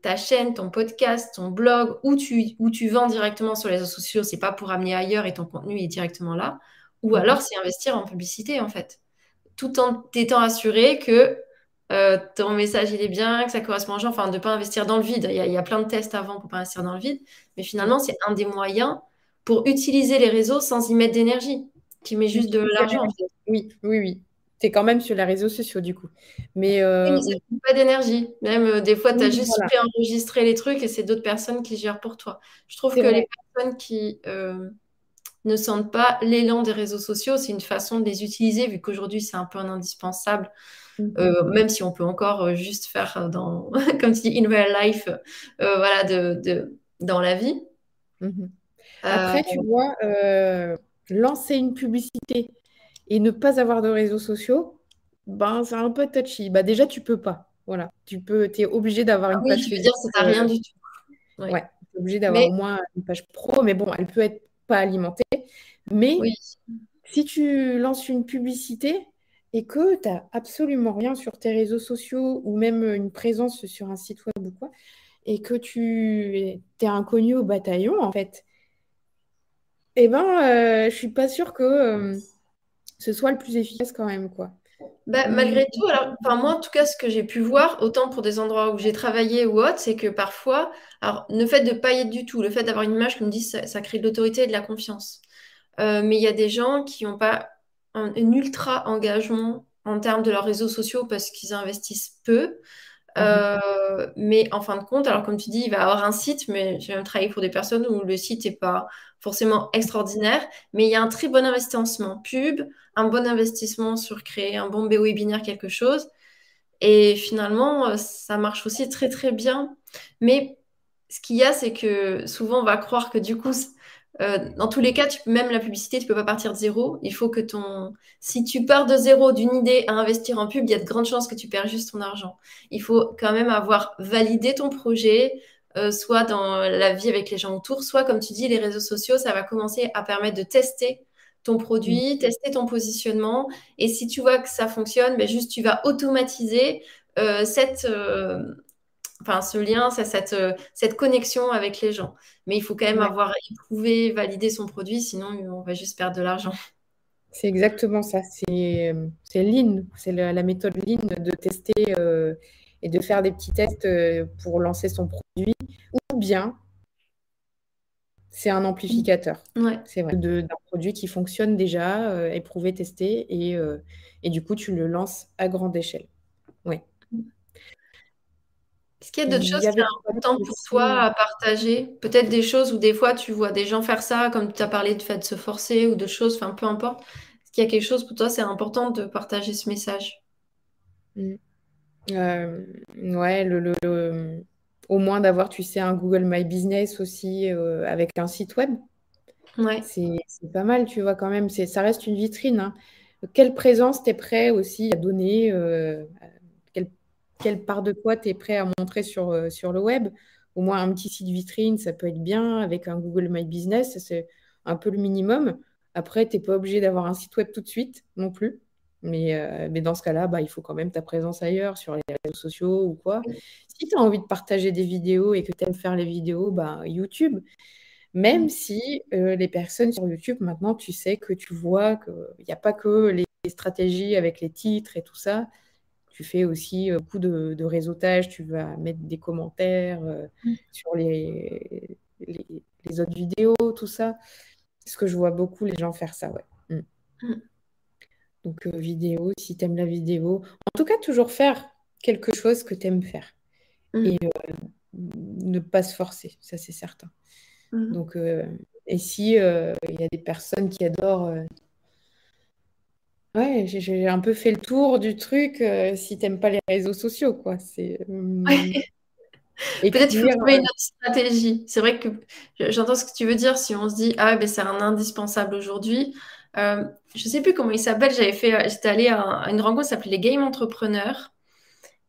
Speaker 1: ta chaîne, ton podcast, ton blog, où tu, où tu vends directement sur les réseaux sociaux, c'est pas pour amener ailleurs et ton contenu est directement là. Ou mhm. alors, c'est investir en publicité, en fait. Tout en étant assuré que euh, ton message, il est bien, que ça correspond aux gens. Enfin, de ne pas investir dans le vide. Il y, a, il y, a, plein de tests avant pour pas investir dans le vide. Mais finalement, c'est un des moyens pour utiliser les réseaux sans y mettre d'énergie, qui met juste de l'argent.
Speaker 2: Oui, oui, oui quand même sur les réseaux sociaux, du coup. Mais, euh,
Speaker 1: pas d'énergie. Même euh, des fois, tu as juste fait enregistrer les trucs et c'est d'autres personnes qui gèrent pour toi. Je trouve que les personnes qui euh, ne sentent pas l'élan des réseaux sociaux, c'est une façon de les utiliser, vu qu'aujourd'hui, c'est un peu un indispensable. Mm-hmm. même si on peut encore juste faire dans, [laughs] comme tu dis, in real life, voilà, de, de, dans la vie.
Speaker 2: Mm-hmm. Après, tu vois, lancer une publicité et ne pas avoir de réseaux sociaux, ben, c'est un peu touchy. Bah, déjà, tu peux pas. Voilà. Tu peux, es obligé d'avoir une
Speaker 1: ah page. Oui, veux dire, ça rien du tout.
Speaker 2: Ouais. tu es obligé d'avoir au moins une page pro, mais bon, elle peut être pas alimentée. Mais si tu lances une publicité et que tu n'as absolument rien sur tes réseaux sociaux ou même une présence sur un site web ou quoi, et que tu es inconnu au bataillon, en fait, eh ben, euh, je suis pas sûre que. Euh, ce soit le plus efficace quand même, quoi.
Speaker 1: Bah, malgré tout, alors, enfin, moi en tout cas, ce que j'ai pu voir, autant pour des endroits où j'ai travaillé ou autre, c'est que parfois, alors le fait de ne pas y être du tout, le fait d'avoir une image, comme dit, ça, ça crée de l'autorité et de la confiance. Euh, mais il y a des gens qui n'ont pas un, ultra engagement en termes de leurs réseaux sociaux parce qu'ils investissent peu. Euh, mais en fin de compte, alors comme tu dis, il va avoir un site, mais j'ai même travaillé pour des personnes où le site n'est pas forcément extraordinaire, mais il y a un très bon investissement pub, un bon investissement sur créer un bon webinaire, quelque chose. Et finalement, euh, ça marche aussi très très bien. Mais ce qu'il y a, c'est que souvent on va croire que du coup, euh, dans tous les cas, tu, même la publicité, tu peux pas partir de zéro. Il faut que ton. Si tu pars de zéro d'une idée à investir en pub, il y a de grandes chances que tu perds juste ton argent. Il faut quand même avoir validé ton projet, euh, soit dans la vie avec les gens autour, soit comme tu dis, les réseaux sociaux, ça va commencer à permettre de tester ton produit, mm. tester ton positionnement. Et si tu vois que ça fonctionne, ben juste tu vas automatiser euh, cette, enfin, ce lien, cette, euh, cette connexion avec les gens. Mais il faut quand même avoir éprouvé, validé son produit, sinon on va juste perdre de l'argent. [laughs]
Speaker 2: C'est exactement ça. C'est euh, Lean, c'est la, méthode Lean de tester euh, et de faire des petits tests pour lancer son produit. Ou bien, c'est un amplificateur. C'est vrai. D'un produit qui fonctionne déjà, éprouvé, testé, et, et du coup, tu le lances à grande échelle. Oui.
Speaker 1: Est-ce qu'il y a d'autres choses qui sont importantes pour toi à partager? Peut-être des choses où des fois tu vois des gens faire ça, comme tu as parlé du fait de se forcer ou de choses, enfin peu importe. Est-ce qu'il y a quelque chose pour toi, c'est important de partager ce message?
Speaker 2: Mmh. euh, Ouais, le, au moins d'avoir, tu sais, un Google My Business aussi euh, avec un site web.
Speaker 1: Ouais.
Speaker 2: C'est pas mal, tu vois, quand même. Ça reste une vitrine. Hein. Quelle présence tu es prêt aussi à donner euh, quelle part de quoi tu es prêt à montrer sur, euh, sur le web. Au moins un petit site vitrine, ça peut être bien avec un Google My Business, c'est un peu le minimum. Après, tu n'es pas obligé d'avoir un site web tout de suite non plus. Mais, euh, mais dans ce cas-là, bah, il faut quand même ta présence ailleurs, sur les réseaux sociaux ou quoi. Si tu as envie de partager des vidéos et que tu aimes faire les vidéos, bah, YouTube. Même si euh, les personnes sur YouTube, maintenant, tu sais que tu vois qu'il n'y a pas que les stratégies avec les titres et tout ça. Tu fais aussi beaucoup de, réseautage, tu vas mettre des commentaires euh, mm. sur les, les, autres vidéos, tout ça. Parce que je vois beaucoup les gens faire ça, ouais. Mm. Mm. Donc, euh, vidéo, si tu aimes la vidéo. En tout cas, toujours faire quelque chose que tu aimes faire. Et ne pas se forcer, ça c'est certain. Donc, et si il y a des personnes qui adorent Ouais, j'ai un peu fait le tour du truc euh, si t'aimes pas les réseaux sociaux, quoi. C'est euh,
Speaker 1: Peut-être qu'il faut trouver une autre stratégie. C'est vrai que j'entends ce que tu veux dire. Si on se dit, ah, ben, c'est un indispensable aujourd'hui. Euh, je sais plus comment il s'appelle. J'avais fait, j'étais allée à, à une rencontre qui s'appelait les Game Entrepreneurs.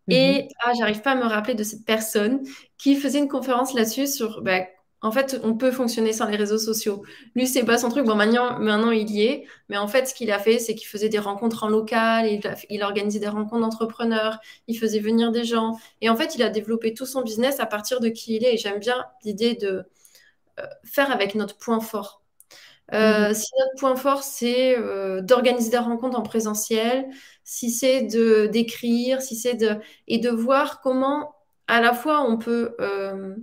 Speaker 2: Mhm.
Speaker 1: Et ah, j'arrive pas à me rappeler de cette personne qui faisait une conférence là-dessus sur, bah, en fait, on peut fonctionner sans les réseaux sociaux. Lui, c'est pas son truc. Bon, maintenant, maintenant, il y est. Mais en fait, ce qu'il a fait, c'est qu'il faisait des rencontres en local, il, organisait des rencontres d'entrepreneurs, il faisait venir des gens. Et en fait, il a développé tout son business à partir de qui il est. Et j'aime bien l'idée de euh, faire avec notre point fort. Euh, si notre point fort, c'est euh, d'organiser des rencontres en présentiel, si c'est de d'écrire, si c'est de et de voir comment à la fois on peut euh,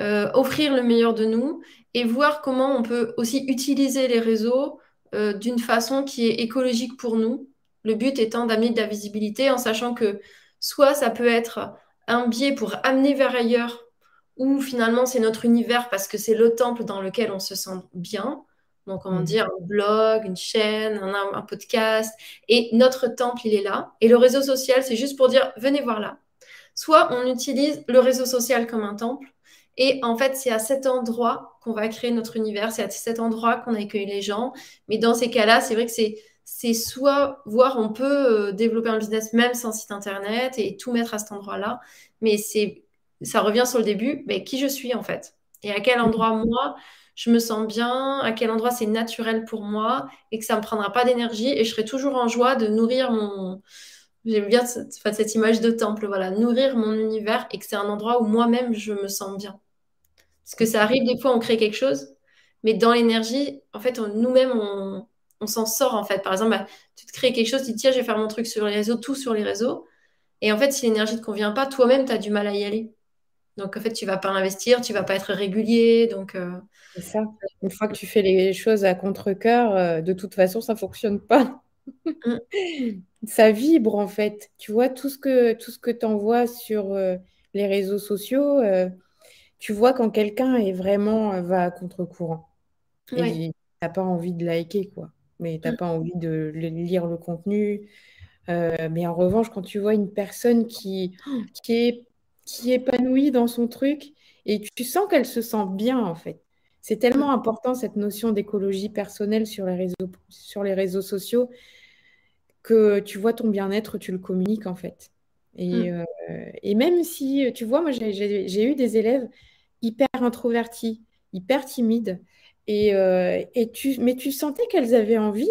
Speaker 1: euh, offrir le meilleur de nous et voir comment on peut aussi utiliser les réseaux euh, d'une façon qui est écologique pour nous. Le but étant d'amener de la visibilité en sachant que soit ça peut être un biais pour amener vers ailleurs, ou finalement c'est notre univers parce que c'est le temple dans lequel on se sent bien. Donc on dit
Speaker 2: Mhm.
Speaker 1: un blog, une chaîne, un, un podcast, et notre temple il est là. Et le réseau social c'est juste pour dire venez voir là. Soit on utilise le réseau social comme un temple, et en fait, c'est à cet endroit qu'on va créer notre univers, c'est à cet endroit qu'on accueille les gens. Mais dans ces cas-là, c'est vrai que c'est c'est soit voir on peut euh, développer un business même sans site internet et tout mettre à cet endroit-là, mais c'est ça revient sur le début, mais qui je suis en fait? Et à quel endroit moi je me sens bien, à quel endroit c'est naturel pour moi et que ça me prendra pas d'énergie et je serai toujours en joie de nourrir mon J'aime bien cette, cette image de temple, voilà, nourrir mon univers et que c'est un endroit où moi-même je me sens bien. Parce que ça arrive des fois, on crée quelque chose, mais dans l'énergie, en fait, nous-mêmes, on, on s'en sort, en fait. Par exemple, bah, tu te crées quelque chose, tu te dis, tiens, je vais faire mon truc sur les réseaux, tout sur les réseaux. Et en fait, si l'énergie ne te convient pas, toi-même, tu as du mal à y aller. Donc, en fait, tu vas pas investir, tu vas pas être régulier. Donc, euh,
Speaker 2: C'est ça. Une fois que tu fais les choses à contre-cœur, euh, de toute façon, ça fonctionne pas.
Speaker 1: mm,
Speaker 2: Ça vibre en fait. Tu vois, tout ce que, tout ce que tu envoies sur euh, les réseaux sociaux, tu vois quand quelqu'un est vraiment euh, va à contre-courant.
Speaker 1: ouais,
Speaker 2: Et t'as pas envie de liker, quoi. Mais t'as
Speaker 1: mm,
Speaker 2: pas envie de lire le contenu. Euh, mais en revanche, quand tu vois une personne qui, qui est, qui est épanouie dans son truc et tu sens qu'elle se sent bien, en fait. C'est
Speaker 1: mm,
Speaker 2: tellement important cette notion d'écologie personnelle sur les réseaux, sur les réseaux sociaux que tu vois ton bien-être, tu le communiques, en fait. Et,
Speaker 1: mm,
Speaker 2: euh, et même si, tu vois, moi, j'ai eu des élèves hyper introvertis, hyper timides, et, euh, et tu, mais tu sentais qu'elles avaient envie.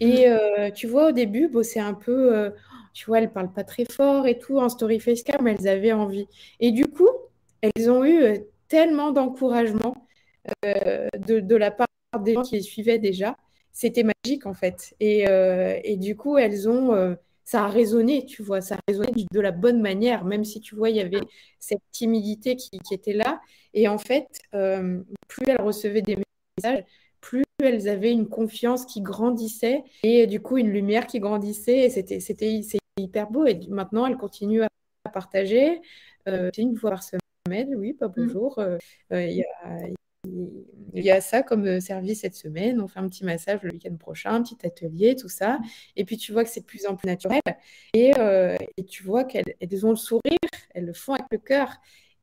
Speaker 1: mm,
Speaker 2: Et euh, tu vois, au début, bon, c'est un peu, euh, tu vois, elles parlent pas très fort et tout, en story facecam, mais elles avaient envie. Et du coup, elles ont eu tellement d'encouragement de, de la part des gens qui les suivaient déjà. C'était magique, en fait. Et, et du coup, elles ont, ça a résonné, tu vois, ça a résonné de la bonne manière, même si tu vois, il y avait cette timidité qui, qui était là. Et en fait, euh, plus elles recevaient des messages, plus elles avaient une confiance qui grandissait et du coup une lumière qui grandissait. Et c'était, c'était, c'est hyper beau. Et maintenant, elles continuent à partager. Euh, une fois par semaine, oui, pas
Speaker 1: mm.
Speaker 2: bonjour. Euh, euh, Il y a, il y a ça comme euh, service cette semaine. On fait un petit massage le week-end prochain, un petit atelier, tout ça. Et puis tu vois que c'est de plus en plus naturel. Et, euh, et tu vois qu'elles elles ont le sourire, elles le font avec le cœur.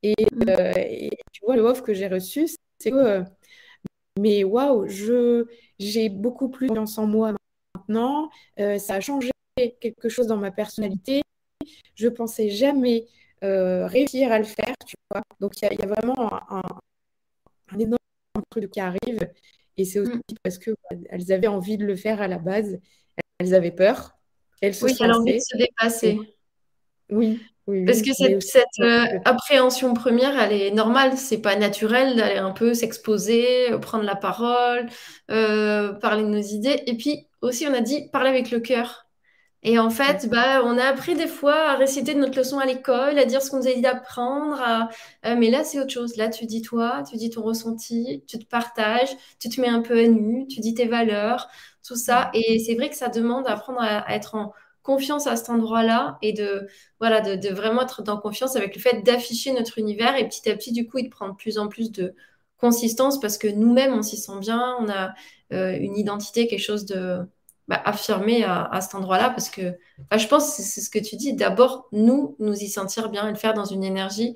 Speaker 2: Et, euh, et tu vois, le offre que j'ai reçu, c'est que, euh, mais waouh, j'ai beaucoup plus confiance en moi maintenant. Ça a changé quelque chose dans ma personnalité. Je pensais jamais réussir à le faire, tu vois. Donc il y, a il y a vraiment un, un- un énorme truc qui arrive. Et c'est aussi
Speaker 1: mm.
Speaker 2: parce que bah, elles avaient envie de le faire à la base. Elles avaient peur. Elles se
Speaker 1: Oui, envie de se dépasser.
Speaker 2: oui, oui,
Speaker 1: Parce que
Speaker 2: aussi,
Speaker 1: cette, euh, appréhension première, elle est normale. C'est pas naturel d'aller un peu s'exposer, euh, prendre la parole, euh, parler de nos idées. Et puis aussi, on a dit parler avec le cœur. Et en fait, bah, on a appris des fois à réciter notre leçon à l'école, à dire ce qu'on nous a dit d'apprendre. à- euh, mais là, c'est autre chose. Là, tu dis toi, tu dis ton ressenti, tu te partages, tu te mets un peu à nu, tu dis tes valeurs, tout ça. Et c'est vrai que ça demande d'apprendre à, à être en confiance à cet endroit-là et de, voilà, de, de vraiment être dans confiance avec le fait d'afficher notre univers. Et petit à petit, du coup, il prend de plus en plus de consistance parce que nous-mêmes, on s'y sent bien, on a euh, une identité, quelque chose de bah, affirmer à, cet endroit-là parce que je pense que c'est ce que tu dis. D'abord, nous, nous y sentir bien et le faire dans une énergie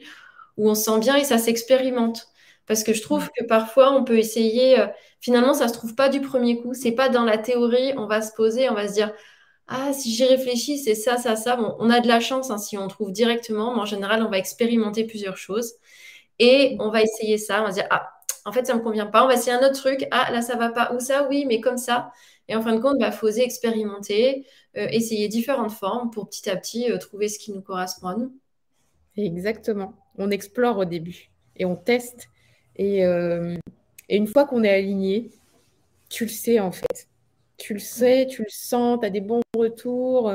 Speaker 1: où on se sent bien et ça s'expérimente. Parce que je trouve que parfois, on peut essayer, euh, finalement, ça ne se trouve pas du premier coup. C'est pas dans la théorie, on va se poser, on va se dire, ah, si j'y réfléchis, c'est ça, ça, ça. Bon, on a de la chance hein, si on trouve directement, mais en général, on va expérimenter plusieurs choses et on va essayer ça. On va se dire, ah, en fait, ça ne me convient pas. On va essayer un autre truc. Ah, là, ça va pas. Ou ça, oui, mais comme ça. Et en fin de compte, il bah, expérimenter, euh, essayer différentes formes pour petit à petit euh, trouver ce qui nous correspond à nous.
Speaker 2: Exactement. On explore au début et on teste. Et, euh, et une fois qu'on est aligné, tu le sais en fait. Tu le sais, tu le sens, tu as des bons retours.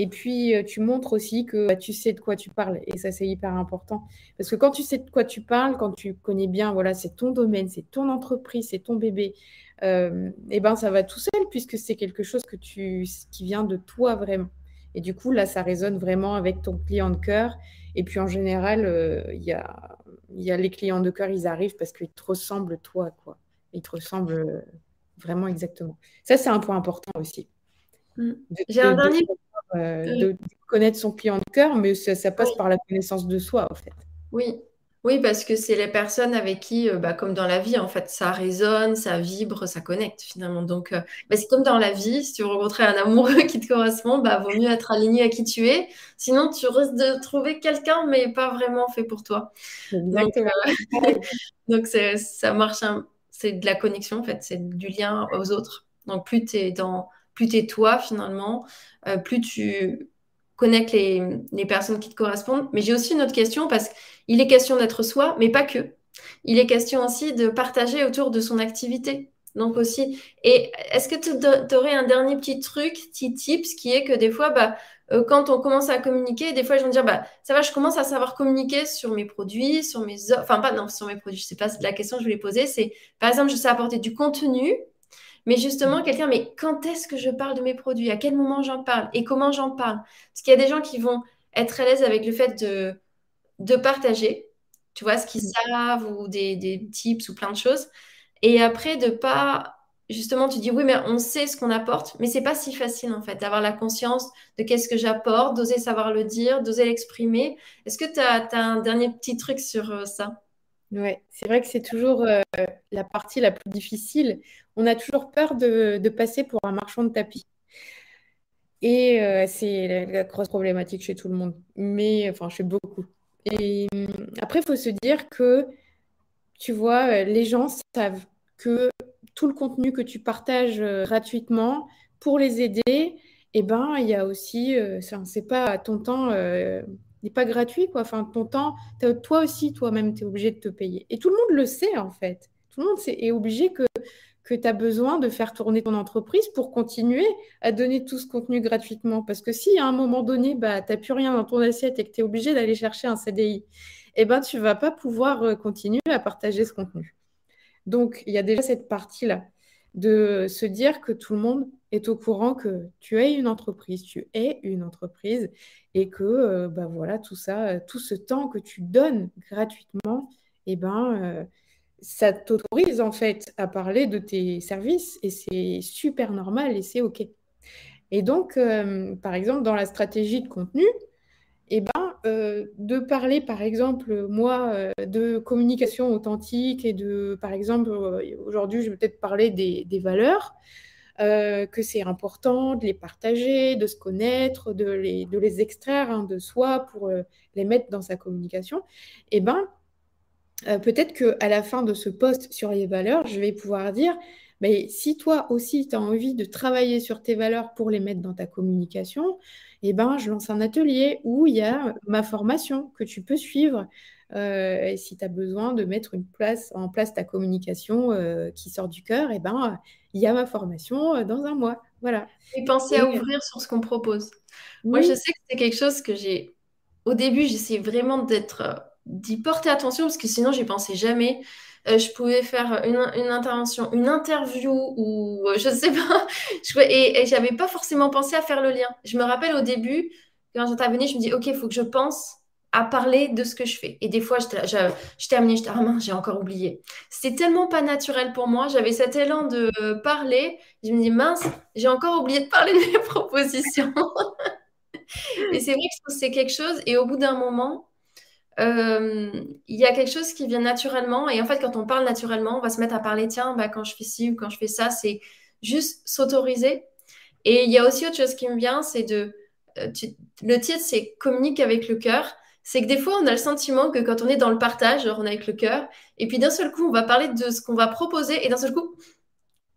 Speaker 2: Et puis, tu montres aussi que bah, tu sais de quoi tu parles. Et ça, c'est hyper important. Parce que quand tu sais de quoi tu parles, quand tu connais bien, voilà, c'est ton domaine, c'est ton entreprise, c'est ton bébé, euh, et ben ça va tout seul puisque c'est quelque chose que tu, qui vient de toi vraiment. Et du coup, là, ça résonne vraiment avec ton client de cœur. Et puis, en général, euh, il y, a, y, a, les clients de cœur, ils arrivent parce qu'ils te ressemblent toi, quoi. Ils te ressemblent euh, vraiment exactement. Ça, c'est un point important aussi.
Speaker 1: Mm. J'ai un dernier.
Speaker 2: De, connaître son client de cœur, mais ça, ça passe par la connaissance de soi, en fait.
Speaker 1: Oui, oui, parce que c'est les personnes avec qui, euh, bah, comme dans la vie, en fait, ça résonne, ça vibre, ça connecte finalement. Donc, euh, bah, c'est comme dans la vie, si tu veux rencontrer un amoureux [laughs] qui te correspond, bah, vaut mieux être aligné à qui tu es. Sinon, tu risques de trouver quelqu'un, mais pas vraiment fait pour toi. Donc, euh, [laughs] ça marche, c'est de la connexion, en fait, c'est du lien aux autres. Donc, plus tu es dans, plus es toi finalement, plus tu connectes les, les personnes qui te correspondent. Mais j'ai aussi une autre question parce qu'il est question d'être soi, mais pas que. Il est question aussi de partager autour de son activité. Donc aussi, et est-ce que tu aurais un dernier petit truc, petit tips, qui est que des fois, bah, euh, quand on commence à communiquer, des fois, je vais me dire, bah, ça va, je commence à savoir communiquer sur mes produits, sur mes enfin, pas non, sur mes produits, je sais pas, la question que je voulais poser, c'est, par exemple, je sais apporter du contenu, mais justement, quelqu'un, mais quand est-ce que je parle de mes produits? À quel moment j'en parle? Et comment j'en parle? Parce qu'il y a des gens qui vont être à l'aise avec le fait de, de partager, tu vois, ce qu'ils mm. savent ou des, des, tips ou plein de choses. Et après, de pas, justement, tu dis oui, mais on sait ce qu'on apporte, mais c'est pas si facile en fait d'avoir la conscience de qu'est-ce que j'apporte, d'oser savoir le dire, d'oser l'exprimer. Est-ce que tu as, un dernier petit truc sur euh, ça?
Speaker 2: Oui, c'est vrai que c'est toujours euh, la partie la plus difficile. On a toujours peur de, passer pour un marchand de tapis. Et euh, c'est la, grosse problématique chez tout le monde, mais enfin chez beaucoup. Et hum, après, il faut se dire que, tu vois, euh, les gens savent que tout le contenu que tu partages euh, gratuitement pour les aider, eh ben, il y a aussi, euh, c'est pas ton temps n'est pas gratuit, quoi. Enfin, ton temps, toi aussi, toi-même, tu es obligé de te payer. Et tout le monde le sait, en fait. Tout le monde est obligé que que tu as besoin de faire tourner ton entreprise pour continuer à donner tout ce contenu gratuitement. Parce que si à un moment donné, bah, tu n'as plus rien dans ton assiette et que tu es obligé d'aller chercher un CDI, eh ben, tu ne vas pas pouvoir euh, continuer à partager ce contenu. Donc, il y a déjà cette partie-là de se dire que tout le monde est au courant que tu es une entreprise, tu es une entreprise et que euh, bah tout ça, tout ce temps que tu donnes gratuitement, eh ben, euh, ça t'autorise en fait à parler de tes services et c'est super normal et c'est OK. Et donc, euh, par exemple, dans la stratégie de contenu, eh ben, euh, de parler, par exemple, moi, euh, de communication authentique et de, par exemple, aujourd'hui, je vais peut-être parler des, valeurs, que c'est important de les partager, de se connaître, de les, de les extraire hein, de soi pour les mettre dans sa communication. Eh ben, euh, peut-être qu'à la fin de ce post sur les valeurs, je vais pouvoir dire, mais si toi aussi tu as envie de travailler sur tes valeurs pour les mettre dans ta communication, eh ben, je lance un atelier où il y a ma formation que tu peux suivre. Euh, si tu as besoin de mettre une place, en place ta communication euh, qui sort du cœur, eh ben, il y a ma formation dans un mois. Voilà.
Speaker 1: Et penser à ouvrir sur ce qu'on propose. Moi, je sais que c'est quelque chose que j'ai. Au début, j'essaie vraiment d'être d'y porter attention parce que sinon j'y pensais jamais. Euh, je pouvais faire une, intervention, une interview ou euh, je sais pas. [laughs] et, et j'avais pas forcément pensé à faire le lien. Je me rappelle au début, quand j'intervenais, je me dis ok, il faut que je pense à parler de ce que je fais. Et des fois, j'étais terminée, j'étais, ah mince, j'ai encore oublié. C'était tellement pas naturel pour moi. J'avais cet élan de parler. Je me dis, mince, j'ai encore oublié de parler de mes [laughs] propositions. [laughs] et c'est vrai que c'est quelque chose. Et au bout d'un moment, euh, il y a quelque chose qui vient naturellement. Et en fait, quand on parle naturellement, on va se mettre à parler, tiens, bah, quand je fais ci ou quand je fais ça, c'est juste s'autoriser. Et il y a aussi autre chose qui me vient, c'est de... Euh, le titre, c'est communique avec le cœur c'est que des fois, on a le sentiment que quand on est dans le partage, genre on est avec le cœur, et puis d'un seul coup, on va parler de ce qu'on va proposer, et d'un seul coup,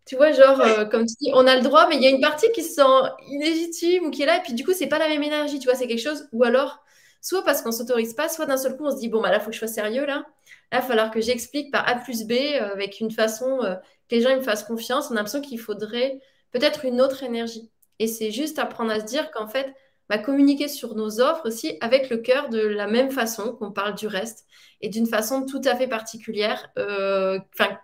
Speaker 1: tu vois, genre, euh, comme tu dis, on a le droit, mais il y a une partie qui se sent illégitime ou qui est là, et puis du coup, c'est pas la même énergie, tu vois, c'est quelque chose, ou alors, soit parce qu'on s'autorise pas, soit d'un seul coup, on se dit, bon, bah là, faut que je sois sérieux, là. Là, il va falloir que j'explique par A plus B, euh, avec une façon euh, que les gens me fassent confiance. On a l'impression qu'il faudrait peut-être une autre énergie. Et c'est juste apprendre à se dire qu'en fait, communiquer sur nos offres aussi avec le cœur de la même façon qu'on parle du reste et d'une façon tout à fait particulière. Euh, enfin,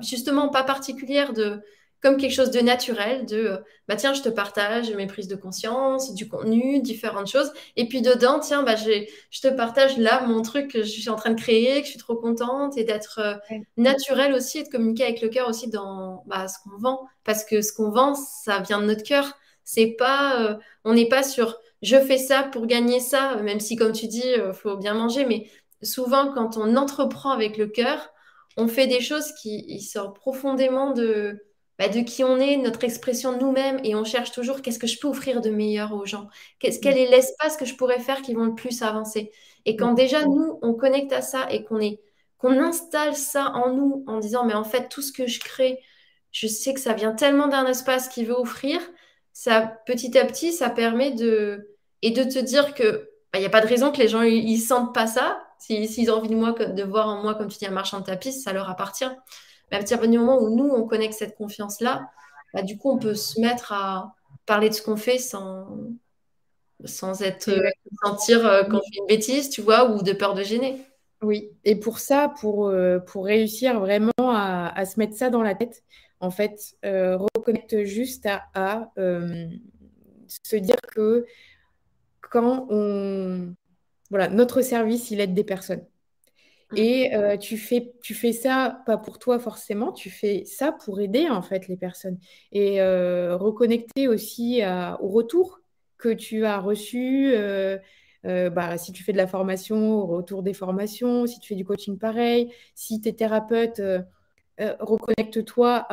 Speaker 1: justement, pas particulière de comme quelque chose de naturel, de euh, bah tiens, je te partage mes prises de conscience, du contenu, différentes choses. Et puis dedans, tiens, bah, je te partage là mon truc que je suis en train de créer, que je suis trop contente, et d'être euh, naturel aussi, et de communiquer avec le cœur aussi dans bah, ce qu'on vend. Parce que ce qu'on vend, ça vient de notre cœur. C'est pas, on n'est pas sur je fais ça pour gagner ça, même si, comme tu dis, il euh, faut bien manger. Mais souvent, quand on entreprend avec le cœur, on fait des choses qui sortent profondément de, bah, de qui on est, notre expression de nous-mêmes, et on cherche toujours qu'est-ce que je peux offrir de meilleur aux gens, qu'est-ce, quel est l'espace que je pourrais faire qui vont le plus avancer. Et quand déjà nous, on connecte à ça et qu'on est qu'on installe ça en nous en disant mais en fait tout ce que je crée, je sais que ça vient tellement d'un espace qui veut offrir, ça petit à petit ça permet de et de te dire que il bah, n'y a pas de raison que les gens ils, sentent pas ça. S'ils ont envie de moi, de voir en moi, comme tu dis, un marchand de tapis, ça leur appartient. Mais à partir du moment où nous, on connecte cette confiance-là, bah, du coup, on peut se mettre à parler de ce qu'on fait sans, sans être euh, sentir euh, qu'on fait une bêtise, tu vois, ou de peur de gêner.
Speaker 2: Oui, et pour ça, pour, euh, pour réussir vraiment à, se mettre ça dans la tête, en fait, reconnecte juste à, à se dire que quand on... Voilà, notre service, il aide des personnes. Mm. Et euh, tu, fais, tu fais ça pas pour toi forcément, tu fais ça pour aider en fait les personnes. Et euh, reconnecter aussi au retour que tu as reçu. Euh, bah, si tu fais de la formation, au retour des formations, si tu fais du coaching pareil, si tu es thérapeute, reconnecte-toi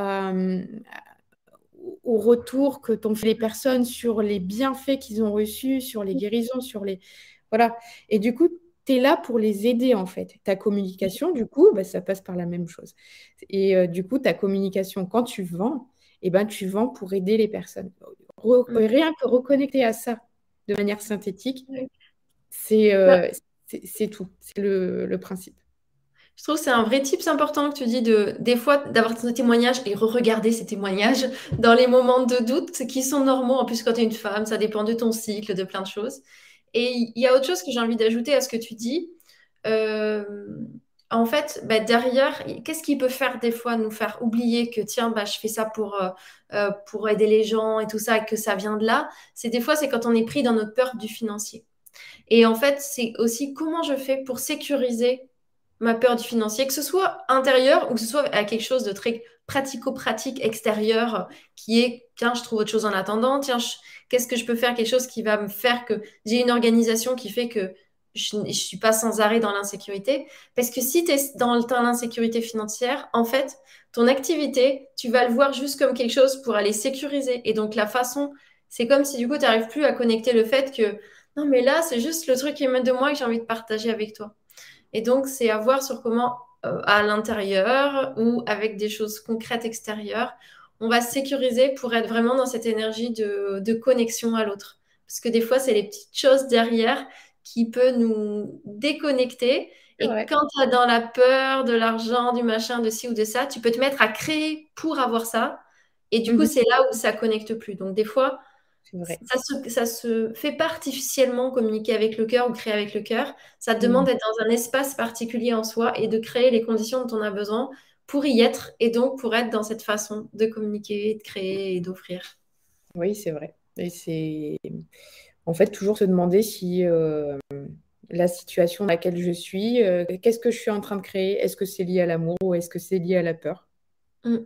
Speaker 2: au retour que t'ont fait les personnes sur les bienfaits qu'ils ont reçus, sur les guérisons, sur les... Voilà. Et du coup, tu es là pour les aider, en fait. Ta communication, du coup, bah, ça passe par la même chose. Et euh, du coup, ta communication, quand tu vends, eh ben, tu vends pour aider les personnes. rien que reconnecter à ça de manière synthétique, c'est euh, tout. C'est le principe.
Speaker 1: Je trouve que c'est un vrai tips important que tu dis de des fois d'avoir ton témoignage et re-regarder ces témoignages dans les moments de doute qui sont normaux. En plus, quand tu es une femme, ça dépend de ton cycle, de plein de choses. Et il y a autre chose que j'ai envie d'ajouter à ce que tu dis. Euh, en fait, bah, derrière, qu'est-ce qui peut faire des fois nous faire oublier que tiens, bah, je fais ça pour, euh, euh, pour aider les gens et tout ça, et que ça vient de là? C'est des fois, c'est quand on est pris dans notre peur du financier. Et en fait, c'est aussi comment je fais pour sécuriser ma peur du financier, que ce soit intérieur ou que ce soit à quelque chose de très pratico-pratique extérieur qui est tiens, je trouve autre chose en attendant, tiens, qu'est-ce que je peux faire, quelque chose qui va me faire que j'ai une organisation qui fait que je ne suis pas sans arrêt dans l'insécurité. Parce que si tu es dans l'insécurité financière, en fait, ton activité, tu vas le voir juste comme quelque chose pour aller sécuriser. Et donc, la façon, c'est comme si du coup, tu n'arrives plus à connecter le fait que non, mais là, c'est juste le truc qui émane de moi que j'ai envie de partager avec toi. Et donc, c'est à voir sur comment, euh, à l'intérieur ou avec des choses concrètes extérieures, on va sécuriser pour être vraiment dans cette énergie de, connexion à l'autre. Parce que des fois, c'est les petites choses derrière qui peuvent nous déconnecter. Et quand tu as dans la peur de l'argent, du machin, de ci ou de ça, tu peux te mettre à créer pour avoir ça. Et du coup, mhm. c'est là où ça connecte plus. Donc, des fois, ça se, ça se fait pas artificiellement communiquer avec le cœur ou créer avec le cœur. Ça demande d'être dans un espace particulier en soi et de créer les conditions dont on a besoin pour y être et donc pour être dans cette façon de communiquer, de créer et d'offrir.
Speaker 2: Oui, c'est vrai. Et c'est en fait toujours se demander si, euh, la situation dans laquelle je suis, euh, qu'est-ce que je suis en train de créer? Est-ce que c'est lié à l'amour ou est-ce que c'est lié à la peur? Mm.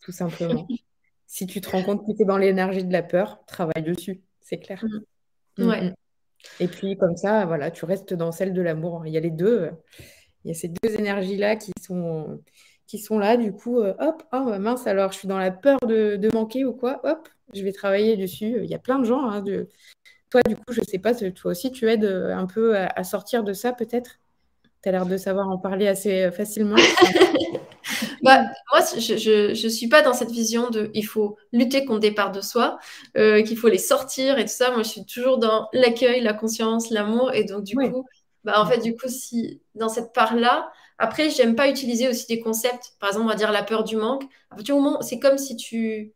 Speaker 2: Tout simplement. [laughs] si tu te rends compte que tu es dans l'énergie de la peur, travaille dessus, c'est clair.
Speaker 1: Mm. Ouais.
Speaker 2: Et puis comme ça, voilà, tu restes dans celle de l'amour. Il y a les deux, il y a ces deux énergies-là qui sont, qui sont là. Du coup, euh, hop, oh, mince, alors je suis dans la peur de, manquer ou quoi, hop, je vais travailler dessus. Il y a plein de gens. Hein, de... Toi, du coup, je sais pas, toi aussi, tu aides euh, un peu à, sortir de ça, peut-être? Tu as l'air de savoir en parler assez euh, facilement. [laughs]
Speaker 1: bah, moi, je ne suis pas dans cette vision de il faut lutter contre des parts de soi, qu'il faut les sortir et tout ça. Moi, je suis toujours dans l'accueil, la conscience, l'amour. Et donc, du coup, bah, en fait, du coup, si dans cette part-là, après, j'aime pas utiliser aussi des concepts. Par exemple, on va dire la peur du manque. À partir du moment, c'est comme si tu.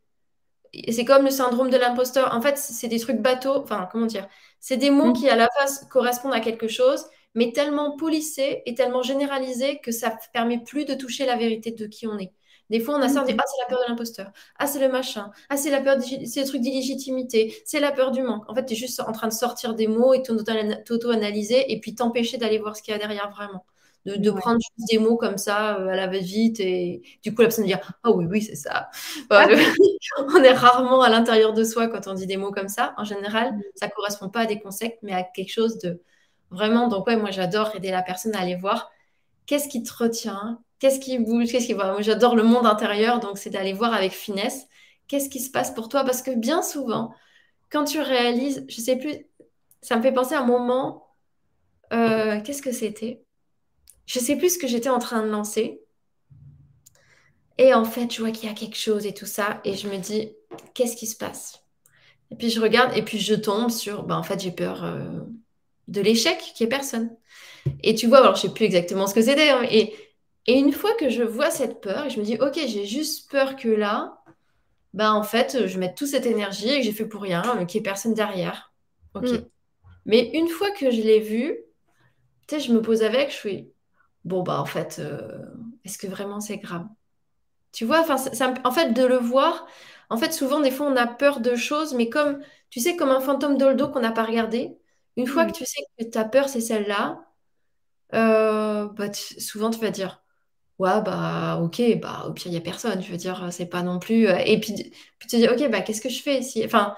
Speaker 1: C'est comme le syndrome de l'imposteur. En fait, c'est des trucs bateaux. Enfin, comment dire? C'est des mots mm. qui, à la face, correspondent à quelque chose, mais tellement polissés et tellement généralisés que ça permet plus de toucher la vérité de qui on est. Des fois, on a ça, on dit Ah, c'est la peur de l'imposteur. Ah, c'est le machin. Ah, c'est la peur, c'est le truc d'illégitimité. C'est la peur du manque. En fait, tu es juste en train de sortir des mots et t'auto-analyser et puis t'empêcher d'aller voir ce qu'il y a derrière vraiment. De, prendre juste des mots comme ça euh, à la va-vite et du coup la personne dire ah oui oui c'est ça ah. [laughs] on est rarement à l'intérieur de soi quand on dit des mots comme ça en général mm. ça correspond pas à des concepts mais à quelque chose de vraiment donc ouais moi j'adore aider la personne à aller voir qu'est-ce qui te retient Qu'est-ce qui bouge Qu'est-ce qui Moi, j'adore le monde intérieur, donc c'est d'aller voir avec finesse qu'est-ce qui se passe pour toi. Parce que bien souvent, quand tu réalises, je sais plus, ça me fait penser à un moment. Euh, qu'est-ce que c'était? Je sais plus ce que j'étais en train de lancer. Et en fait, je vois qu'il y a quelque chose et tout ça, et je me dis, qu'est-ce qui se passe? Et puis je regarde, et puis je tombe sur, ben, en fait, j'ai peur euh, de l'échec, qui est personne. Et tu vois, alors je sais plus exactement ce que c'était, hein, et et une fois que je vois cette peur, je me dis, ok, j'ai juste peur que là, bah en fait, je mette toute cette énergie et que j'ai fait pour rien, qu'il n'y ait personne derrière. Ok. Mm. Mais une fois que je l'ai vu, tu sais, je me pose avec, je suis, bon, bah en fait, euh, est-ce que vraiment c'est grave? Tu vois, enfin, en fait, de le voir, en fait, souvent, des fois, on a peur de choses, mais comme, tu sais, comme un fantôme dans le dos qu'on n'a pas regardé, une fois mm. que tu sais que ta peur, c'est celle-là, euh, bah, souvent, tu vas dire, ouais, bah, ok, bah, au pire, il n'y a personne. Je veux dire, c'est pas non plus. Euh, et puis, puis tu te dis, ok, bah, qu'est-ce que je fais ici Enfin,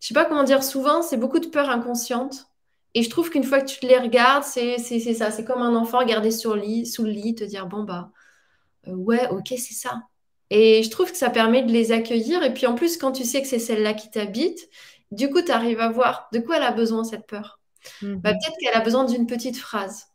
Speaker 1: je sais pas comment dire, souvent, c'est beaucoup de peur inconsciente. Et je trouve qu'une fois que tu les regardes, c'est ça. C'est comme un enfant sur lit, sous le lit, te dire, bon, bah, euh, ouais, ok, c'est ça. Et je trouve que ça permet de les accueillir. Et puis en plus, quand tu sais que c'est celle-là qui t'habite, du coup, tu arrives à voir de quoi elle a besoin, cette peur. Bah, mmh Peut-être qu'elle a besoin d'une petite phrase.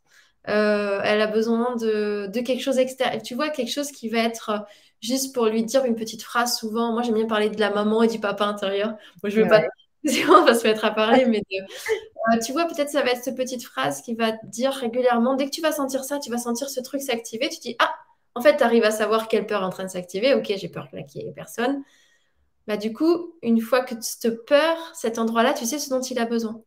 Speaker 1: Euh, elle a besoin de, quelque chose extérieur. Tu vois, quelque chose qui va être euh, juste pour lui dire une petite phrase. Souvent, moi, j'aime bien parler de la maman et du papa intérieur. Moi, je veux pas. [laughs] On va se mettre à parler, mais euh, tu vois, peut-être ça va être cette petite phrase qui va dire régulièrement, dès que tu vas sentir ça, tu vas sentir ce truc s'activer, tu dis, ah, en fait, tu arrives à savoir quelle peur est en train de s'activer, ok, j'ai peur qu'il n'y ait personne. Bah, du coup, une fois que cette peur, cet endroit-là, tu sais ce dont il a besoin.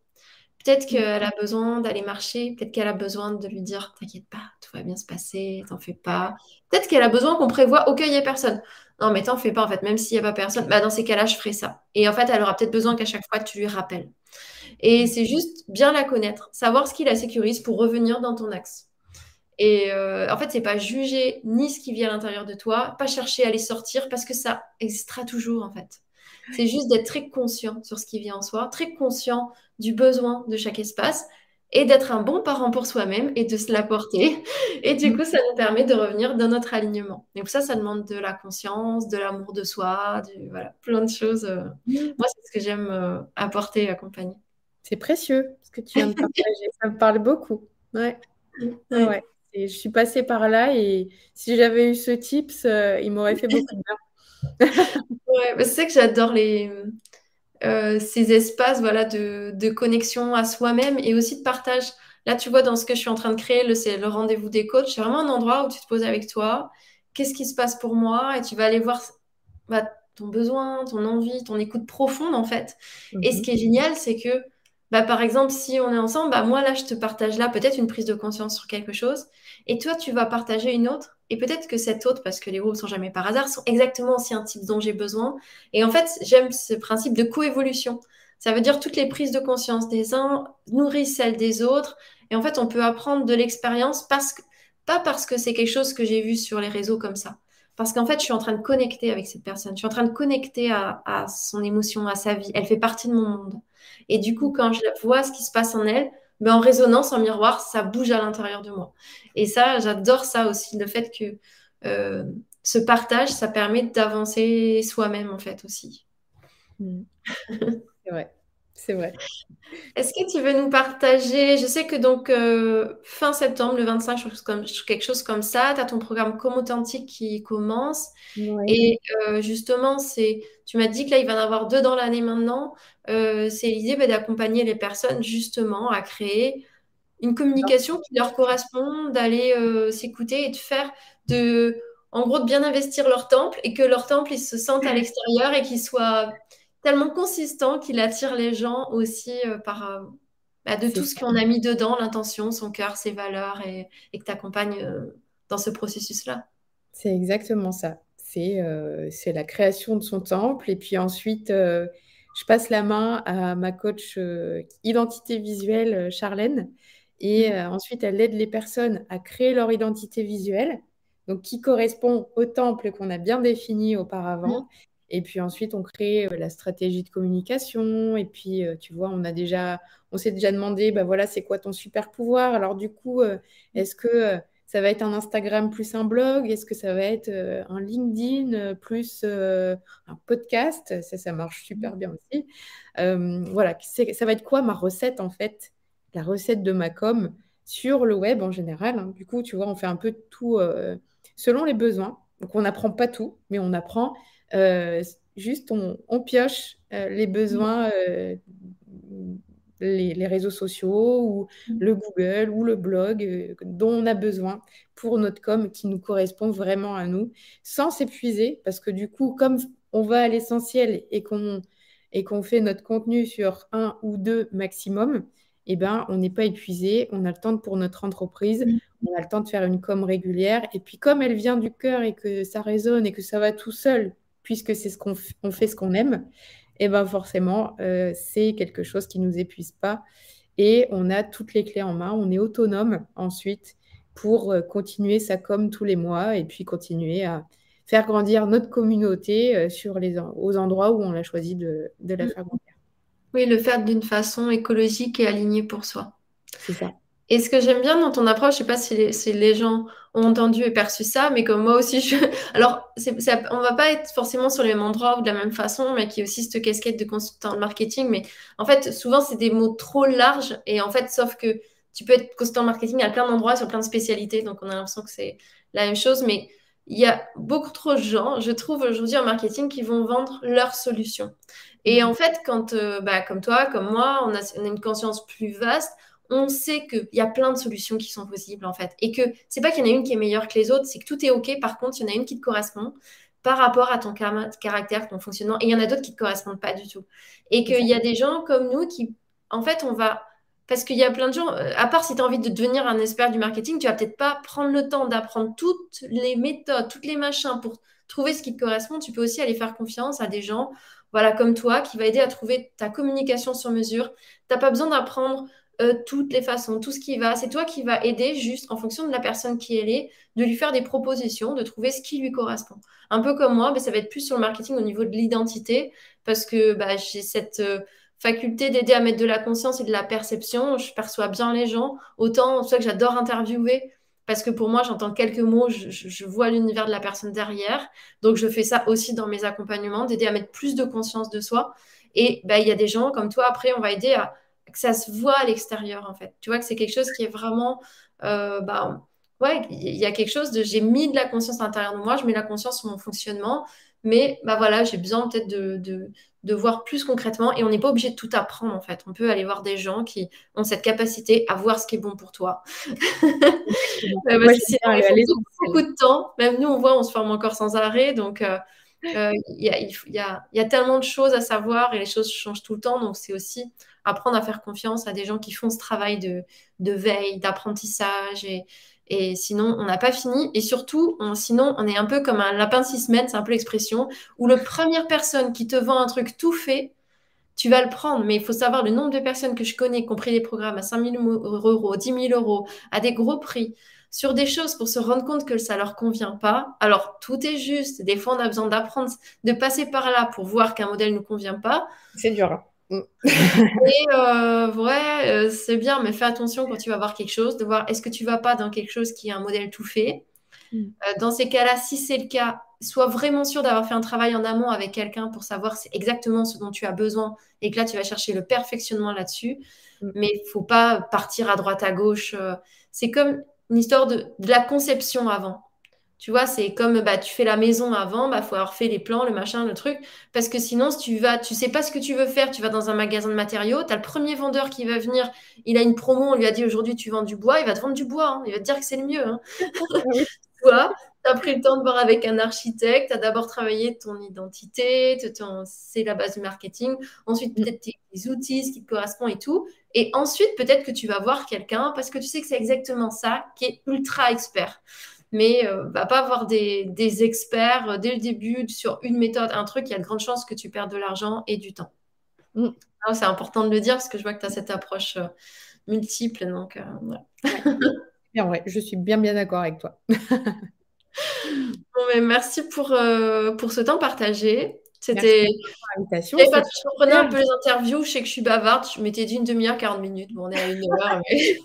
Speaker 1: Peut-être qu'elle a besoin d'aller marcher, peut-être qu'elle a besoin de lui dire T'inquiète pas, tout va bien se passer, t'en fais pas. Peut-être qu'elle a besoin qu'on cas où il n'y a personne. Non, mais t'en fais pas en fait, même s'il n'y a pas personne, bah, dans ces cas-là, je ferai ça. Et en fait, elle aura peut-être besoin qu'à chaque fois, tu lui rappelles. Et c'est juste bien la connaître, savoir ce qui la sécurise pour revenir dans ton axe. Et euh, en fait, c'est pas juger ni ce qui vit à l'intérieur de toi, pas chercher à les sortir parce que ça existera toujours en fait. C'est juste d'être très conscient sur ce qui vient en soi, très conscient du besoin de chaque espace et d'être un bon parent pour soi-même et de se l'apporter. [laughs] Et du coup, ça nous permet de revenir dans notre alignement. Pour ça, ça demande de la conscience, de l'amour de soi, du, voilà, plein de choses. Euh. Moi, c'est ce que j'aime euh, apporter et accompagner.
Speaker 2: C'est précieux ce que tu viens de partager. ça me parle beaucoup. Ouais. ouais. Je suis passée par là et si j'avais eu ce tips, euh, il m'aurait fait beaucoup de bien. [laughs]
Speaker 1: ouais, c'est ça que j'adore les, euh, ces espaces voilà, de, connexion à soi-même et aussi de partage. Là, tu vois, dans ce que je suis en train de créer, c'est le rendez-vous des coachs. C'est vraiment un endroit où tu te poses avec toi. Qu'est-ce qui se passe pour moi? Et tu vas aller voir bah, ton besoin, ton envie, ton écoute profonde, en fait. Et ce mhm. qui est génial, c'est que, bah, par exemple, si on est ensemble, bah, moi, là, je te partage là peut-être une prise de conscience sur quelque chose. Et toi, tu vas partager une autre. Et peut-être que cette autre, parce que les rôles sont jamais par hasard, sont exactement aussi un type dont j'ai besoin. Et en fait, j'aime ce principe de coévolution. Ça veut dire toutes les prises de conscience des uns nourrissent celles des autres. Et en fait, on peut apprendre de l'expérience parce que, pas parce que c'est quelque chose que j'ai vu sur les réseaux comme ça. Parce qu'en fait, je suis en train de connecter avec cette personne. Je suis en train de connecter à, à son émotion, à sa vie. Elle fait partie de mon monde. Et du coup, quand je vois ce qui se passe en elle, ben en résonance, en miroir, ça bouge à l'intérieur de moi. Et ça, j'adore ça aussi, le fait que euh, ce partage, ça permet d'avancer soi-même, en fait, aussi.
Speaker 2: Mm. [laughs] c'est vrai, c'est vrai.
Speaker 1: Est-ce que tu veux nous partager, je sais que donc euh, fin septembre, le 25, quelque chose comme ça, tu as ton programme Comme Authentique qui commence. Et euh, justement, c'est, tu m'as dit que là, il va y en avoir deux dans l'année maintenant. Euh, c'est l'idée bah, d'accompagner les personnes justement à créer une communication qui leur correspond, d'aller s'écouter et de faire de, en gros, de bien investir leur temple et que leur temple, ils se sentent à l'extérieur et qu'ils soient tellement consistant qu'il attire les gens aussi euh, par euh, bah, de tout ce qu'on a mis dedans, l'intention, son cœur, ses valeurs, et, que tu accompagnes euh, dans ce processus-là.
Speaker 2: C'est exactement ça. C'est la création de son temple. Et puis ensuite, je passe la main à ma coach identité visuelle, Charlène. Et mmh. ensuite, elle aide les personnes à créer leur identité visuelle, donc qui correspond au temple qu'on a bien défini auparavant. Mmh. Et puis ensuite, on crée euh, la stratégie de communication. Et puis, euh, tu vois, on a déjà, on s'est déjà demandé, bah voilà, c'est quoi ton super pouvoir? Alors du coup, euh, est-ce que ça va être un Instagram plus un blog? Est-ce que ça va être un LinkedIn plus un podcast? Ça, ça marche super bien aussi. voilà, ça va être quoi ma recette en fait? La recette de ma com sur le web en général. Hein. Du coup, tu vois, on fait un peu tout selon les besoins. Donc, on n'apprend pas tout, mais on apprend juste, on, pioche euh, les besoins, euh, les, réseaux sociaux ou mm. le Google ou le blog dont on a besoin pour notre com qui nous correspond vraiment à nous, sans s'épuiser, parce que du coup, comme on va à l'essentiel et qu'on et qu'on fait notre contenu sur un ou deux maximum, eh ben, on n'est pas épuisé, on a le temps pour notre entreprise, mm. on a le temps de faire une com régulière. Et puis comme elle vient du cœur et que ça résonne et que ça va tout seul, puisque c'est ce qu'on fait ce qu'on aime, et eh ben forcément, euh, c'est quelque chose qui ne nous épuise pas. Et on a toutes les clés en main, on est autonome ensuite pour euh, continuer sa com tous les mois et puis continuer à faire grandir notre communauté euh, sur les, aux endroits où on a choisi de, de la mm. faire grandir.
Speaker 1: Oui, le faire d'une façon écologique et alignée pour soi.
Speaker 2: C'est ça.
Speaker 1: Et ce que j'aime bien dans ton approche, je sais pas si les, gens ont entendu et perçu ça, mais comme moi aussi, [laughs] je... alors c'est, on va pas être forcément sur le même endroit ou de la même façon, mais qui est aussi cette casquette de consultant marketing. Mais en fait, souvent, c'est des mots trop larges. Et en fait, sauf que tu peux être consultant marketing à plein d'endroits, sur plein de spécialités. Donc, on a l'impression que c'est la même chose. Mais il y a beaucoup trop de gens, je trouve, aujourd'hui en marketing, qui vont vendre leurs solutions. Et en fait, quand, euh, bah, comme toi, comme moi, on a, on a une conscience plus vaste, on sait qu'il y a plein de solutions qui sont possibles en fait. Et que c'est pas qu'il y en a une qui est meilleure que les autres, c'est que tout est OK. Par contre, il y en a une qui te correspond par rapport à ton caractère, ton fonctionnement. Et il y en a d'autres qui ne te correspondent pas du tout. Et qu'il y a des gens comme nous qui, en fait, on va. Parce qu'il y a plein de gens, euh, à part si tu as envie de devenir un expert du marketing, tu vas peut-être pas prendre le temps d'apprendre toutes les méthodes, toutes les machins pour trouver ce qui te correspond. Tu peux aussi aller faire confiance à des gens, voilà, comme toi, qui va aider à trouver ta communication sur mesure. Tu n'as pas besoin d'apprendre euh, toutes les façons, tout ce qui va. C'est toi qui vas aider juste en fonction de la personne qui elle est, de lui faire des propositions, de trouver ce qui lui correspond. Un peu comme moi, mais ça va être plus sur le marketing au niveau de l'identité, parce que bah, j'ai cette euh, faculté d'aider à mettre de la conscience et de la perception. Je perçois bien les gens. Autant, c'est que j'adore interviewer. Parce que pour moi, j'entends quelques mots, je, vois l'univers de la personne derrière. Donc, je fais ça aussi dans mes accompagnements, d'aider à mettre plus de conscience de soi. Et bah, il y a des gens comme toi, après, on va aider à, que ça se voit à l'extérieur, en fait. Tu vois que c'est quelque chose qui est vraiment. Euh, bah, ouais, il y a quelque chose de. J'ai mis de la conscience à l'intérieur de moi, je mets la conscience sur mon fonctionnement, mais bah voilà, j'ai besoin peut-être de, de, voir plus concrètement et on n'est pas obligé de tout apprendre, en fait. On peut aller voir des gens qui ont cette capacité à voir ce qui est bon pour toi. il faut [laughs] beaucoup de temps. Même nous, on voit, on se forme encore sans arrêt, donc. Euh, euh, il y, a, y, a, y, a, tellement de choses à savoir et les choses changent tout le temps. Donc, c'est aussi apprendre à faire confiance à des gens qui font ce travail de, veille, d'apprentissage. Et, sinon, on n'a pas fini. Et surtout, sinon, on est un peu comme un lapin de six mètres, c'est un peu l'expression, où la première personne qui te vend un truc tout fait, tu vas le prendre. Mais il faut savoir le nombre de personnes que je connais qui ont pris des programmes à 5 000 euros, 10 000 euros, à des gros prix, sur des choses pour se rendre compte que ça leur convient pas. Alors, tout est juste. Des fois, on a besoin d'apprendre, de passer par là pour voir qu'un modèle ne nous convient pas.
Speaker 2: C'est dur.
Speaker 1: Mm. [laughs] et euh, ouais, euh, c'est bien, mais fais attention quand tu vas voir quelque chose, de voir est-ce que tu vas pas dans quelque chose qui est un modèle tout fait? Mm. Euh, dans ces cas-là, si c'est le cas, sois vraiment sûr d'avoir fait un travail en amont avec quelqu'un pour savoir exactement ce dont tu as besoin et que là, tu vas chercher le perfectionnement là-dessus. Mm. Mais il faut pas partir à droite, à gauche. C'est comme une histoire de, de la conception avant. Tu vois, c'est comme bah, tu fais la maison avant, bah faut avoir fait les plans, le machin, le truc. Parce que sinon, si tu vas, tu sais pas ce que tu veux faire, tu vas dans un magasin de matériaux, tu as le premier vendeur qui va venir, il a une promo, on lui a dit aujourd'hui tu vends du bois, il va te vendre du bois, hein. il va te dire que c'est le mieux. Hein. [laughs] tu vois, tu as pris le temps de voir avec un architecte, tu as d'abord travaillé ton identité, c'est la base du marketing. Ensuite, mm. peut-être tes, outils, ce qui te correspond et tout. Et ensuite, peut-être que tu vas voir quelqu'un parce que tu sais que c'est exactement ça qui est ultra expert mais euh, va pas avoir des, experts euh, dès le début sur une méthode, un truc, il y a de grandes chances que tu perdes de l'argent et du temps. Mm. Ah, c'est important de le dire parce que je vois que tu as cette approche euh, multiple. Donc,
Speaker 2: je suis bien, bien d'accord avec toi. [laughs]
Speaker 1: mais merci pour, pour ce temps partagé. C'était. Je comprenais un peu les interviews. Je sais que je suis bavarde. Je m'étais dit une demi-heure, 40 minutes. Bon, on est à une heure. [laughs] Mais...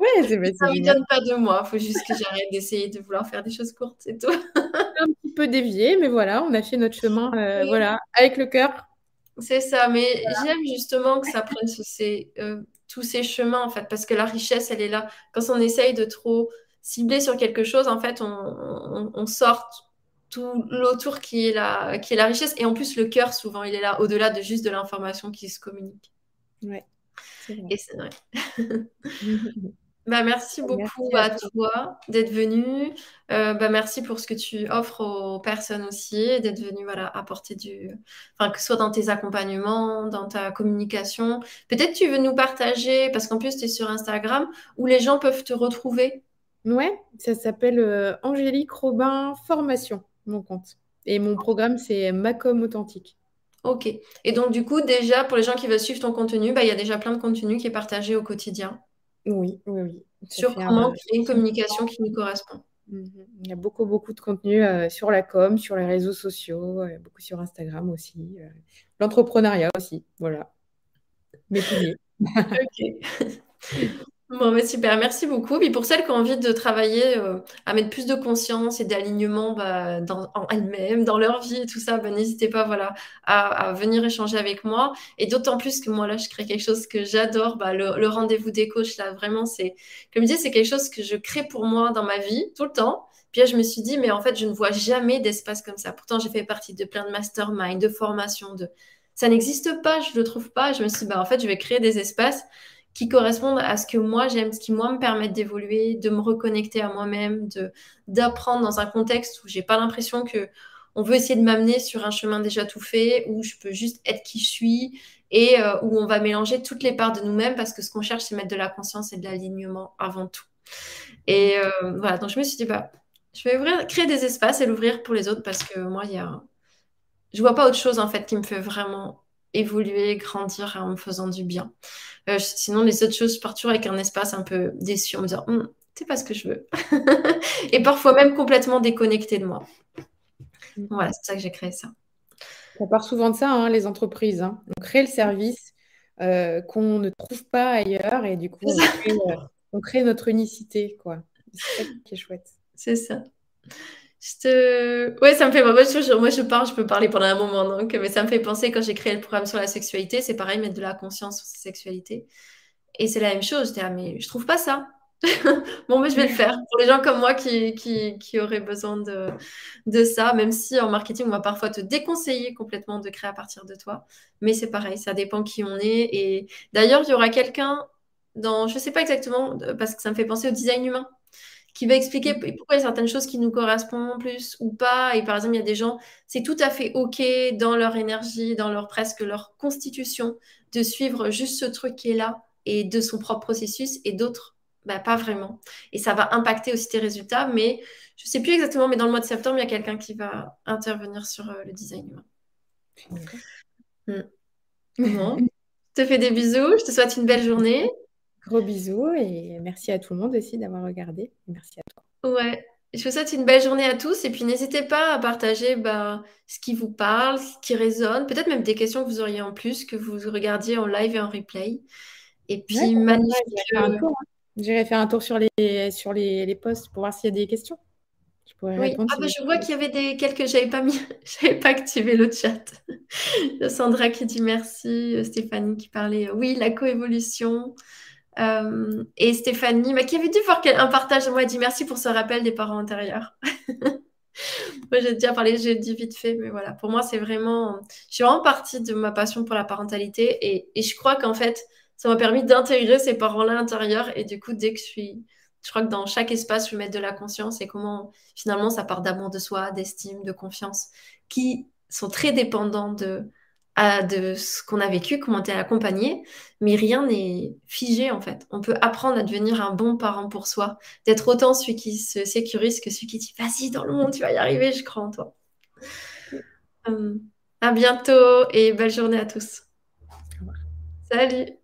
Speaker 2: ouais, c'est
Speaker 1: Ça ne vient pas de moi. Il faut juste que j'arrête d'essayer de vouloir faire des choses courtes, c'est tout. [laughs]
Speaker 2: un petit peu dévié, mais voilà, on a fait notre chemin euh, voilà, avec le cœur.
Speaker 1: C'est ça. Mais j'aime justement que ça prenne euh, tous ces chemins, en fait, parce que la richesse, elle est là. Quand on essaye de trop cibler sur quelque chose, en fait, on, on sort tout l'autour qui est la qui est la richesse et en plus le cœur souvent il est là au-delà de juste de l'information qui se communique.
Speaker 2: Ouais.
Speaker 1: Et c'est vrai. [laughs] bah, merci beaucoup à, toi, d'être venu. Euh, bah, merci pour ce que tu offres aux personnes aussi, d'être venu voilà, apporter du. Enfin, que ce soit dans tes accompagnements, dans ta communication. Peut-être tu veux nous partager, parce qu'en plus tu es sur Instagram, où les gens peuvent te retrouver.
Speaker 2: Ouais, ça s'appelle euh, Angélique Robin Formation mon compte. Et mon programme, c'est Macom Authentique.
Speaker 1: Ok. Et donc, du coup, déjà, pour les gens qui veulent suivre ton contenu, bah, il y a déjà plein de contenu qui est partagé au quotidien.
Speaker 2: Oui, oui, oui.
Speaker 1: sur comment créer une communication qui nous correspond.
Speaker 2: Mhm. Il y a beaucoup, beaucoup de contenu euh, sur la com, sur les réseaux sociaux, euh, beaucoup sur Instagram aussi. Euh, l'entrepreneuriat aussi, voilà. Mais [laughs]
Speaker 1: ok. [laughs] Bon, mais super, merci beaucoup. Puis pour celles qui ont envie de travailler euh, à mettre plus de conscience et d'alignement bah, dans, en elles-mêmes, dans leur vie tout ça, bah, n'hésitez pas voilà, à, venir échanger avec moi. Et d'autant plus que moi, là, je crée quelque chose que j'adore. Bah, le, rendez-vous des coachs, là, vraiment, c'est, comme je dis, c'est quelque chose que je crée pour moi dans ma vie, tout le temps. Puis là, je me suis dit, mais en fait, je ne vois jamais d'espace comme ça. Pourtant, j'ai fait partie de plein de masterminds, de formations, de... ça n'existe pas, je ne le trouve pas. Je me suis dit, bah, en fait, je vais créer des espaces qui correspondent à ce que moi j'aime, ce qui moi me permet d'évoluer, de me reconnecter à moi-même, de d'apprendre dans un contexte où j'ai pas l'impression que on veut essayer de m'amener sur un chemin déjà tout fait, où je peux juste être qui je suis et euh, où on va mélanger toutes les parts de nous-mêmes parce que ce qu'on cherche c'est mettre de la conscience et de l'alignement avant tout. Et euh, voilà, donc je me suis dit bah je vais ouvrir, créer des espaces et l'ouvrir pour les autres parce que moi il y je vois pas autre chose en fait qui me fait vraiment évoluer, grandir en me faisant du bien. Euh, sinon, les autres choses, je pars toujours avec un espace un peu déçu en me disant, hum, c'est pas ce que je veux. [laughs] et parfois même complètement déconnecté de moi. Mm. Voilà, c'est ça que j'ai créé ça.
Speaker 2: On part souvent de ça, hein, les entreprises. Hein. On crée le service euh, qu'on ne trouve pas ailleurs et du coup, on crée, euh, on crée, notre unicité. quoi. C'est ça qui est chouette.
Speaker 1: C'est ça. Je te... Ouais, ça me fait... Moi je, moi, je parle, je peux parler pendant un moment, donc... mais ça me fait penser quand j'ai créé le programme sur la sexualité, c'est pareil, mettre de la conscience sur sa sexualité. Et c'est la même chose. Je ah, mais je trouve pas ça. [laughs] bon, mais je vais le faire. Pour les gens comme moi qui, qui, qui auraient besoin de, de ça, même si en marketing, on va parfois te déconseiller complètement de créer à partir de toi. Mais c'est pareil, ça dépend qui on est. Et d'ailleurs, il y aura quelqu'un dans, je sais pas exactement, parce que ça me fait penser au design humain qui va expliquer pourquoi il y a certaines choses qui nous correspondent plus ou pas. Et par exemple, il y a des gens, c'est tout à fait OK dans leur énergie, dans leur presque leur constitution, de suivre juste ce truc qui est là et de son propre processus, et d'autres, bah, pas vraiment. Et ça va impacter aussi tes résultats, mais je sais plus exactement, mais dans le mois de septembre, il y a quelqu'un qui va intervenir sur euh, le design humain.
Speaker 2: Mm.
Speaker 1: Bon. je te fais des bisous. Je te souhaite une belle journée.
Speaker 2: Gros bisous et merci à tout le monde aussi d'avoir regardé. Merci à toi.
Speaker 1: Ouais. Je vous souhaite une belle journée à tous et puis n'hésitez pas à partager bah, ce qui vous parle, ce qui résonne, peut-être même des questions que vous auriez en plus, que vous regardiez en live et en replay. Et puis, magnifique.
Speaker 2: Hein. J'irai faire un tour sur les, sur les, les posts pour voir s'il y a des questions.
Speaker 1: Je pourrais répondre. Ah, bah, je vois qu'il y avait des quelques. J'avais pas mis, [laughs] j'avais pas activé le chat. [laughs] Sandra qui dit merci, Stéphanie qui parlait. Oui, la coévolution. Euh, et Stéphanie, qui avait dû faire un partage moi, dit merci pour ce rappel des parents intérieurs. [laughs] moi, j'ai déjà parlé, j'ai dit vite fait, mais voilà, pour moi, c'est vraiment. Je suis vraiment partie de ma passion pour la parentalité et, et je crois qu'en fait, ça m'a permis d'intégrer ces parents-là à l'intérieur. Et du coup, dès que je suis. Je crois que dans chaque espace, je mettre de la conscience et comment finalement ça part d'amour de soi, d'estime, de confiance, qui sont très dépendants de, de ce qu'on a vécu, comment été accompagné, mais rien n'est figé en fait. On peut apprendre à devenir un bon parent pour soi, d'être autant celui qui se sécurise que celui qui dit vas-y dans le monde, tu vas y arriver, je crois en toi. Euh, à bientôt et belle journée à tous. Salut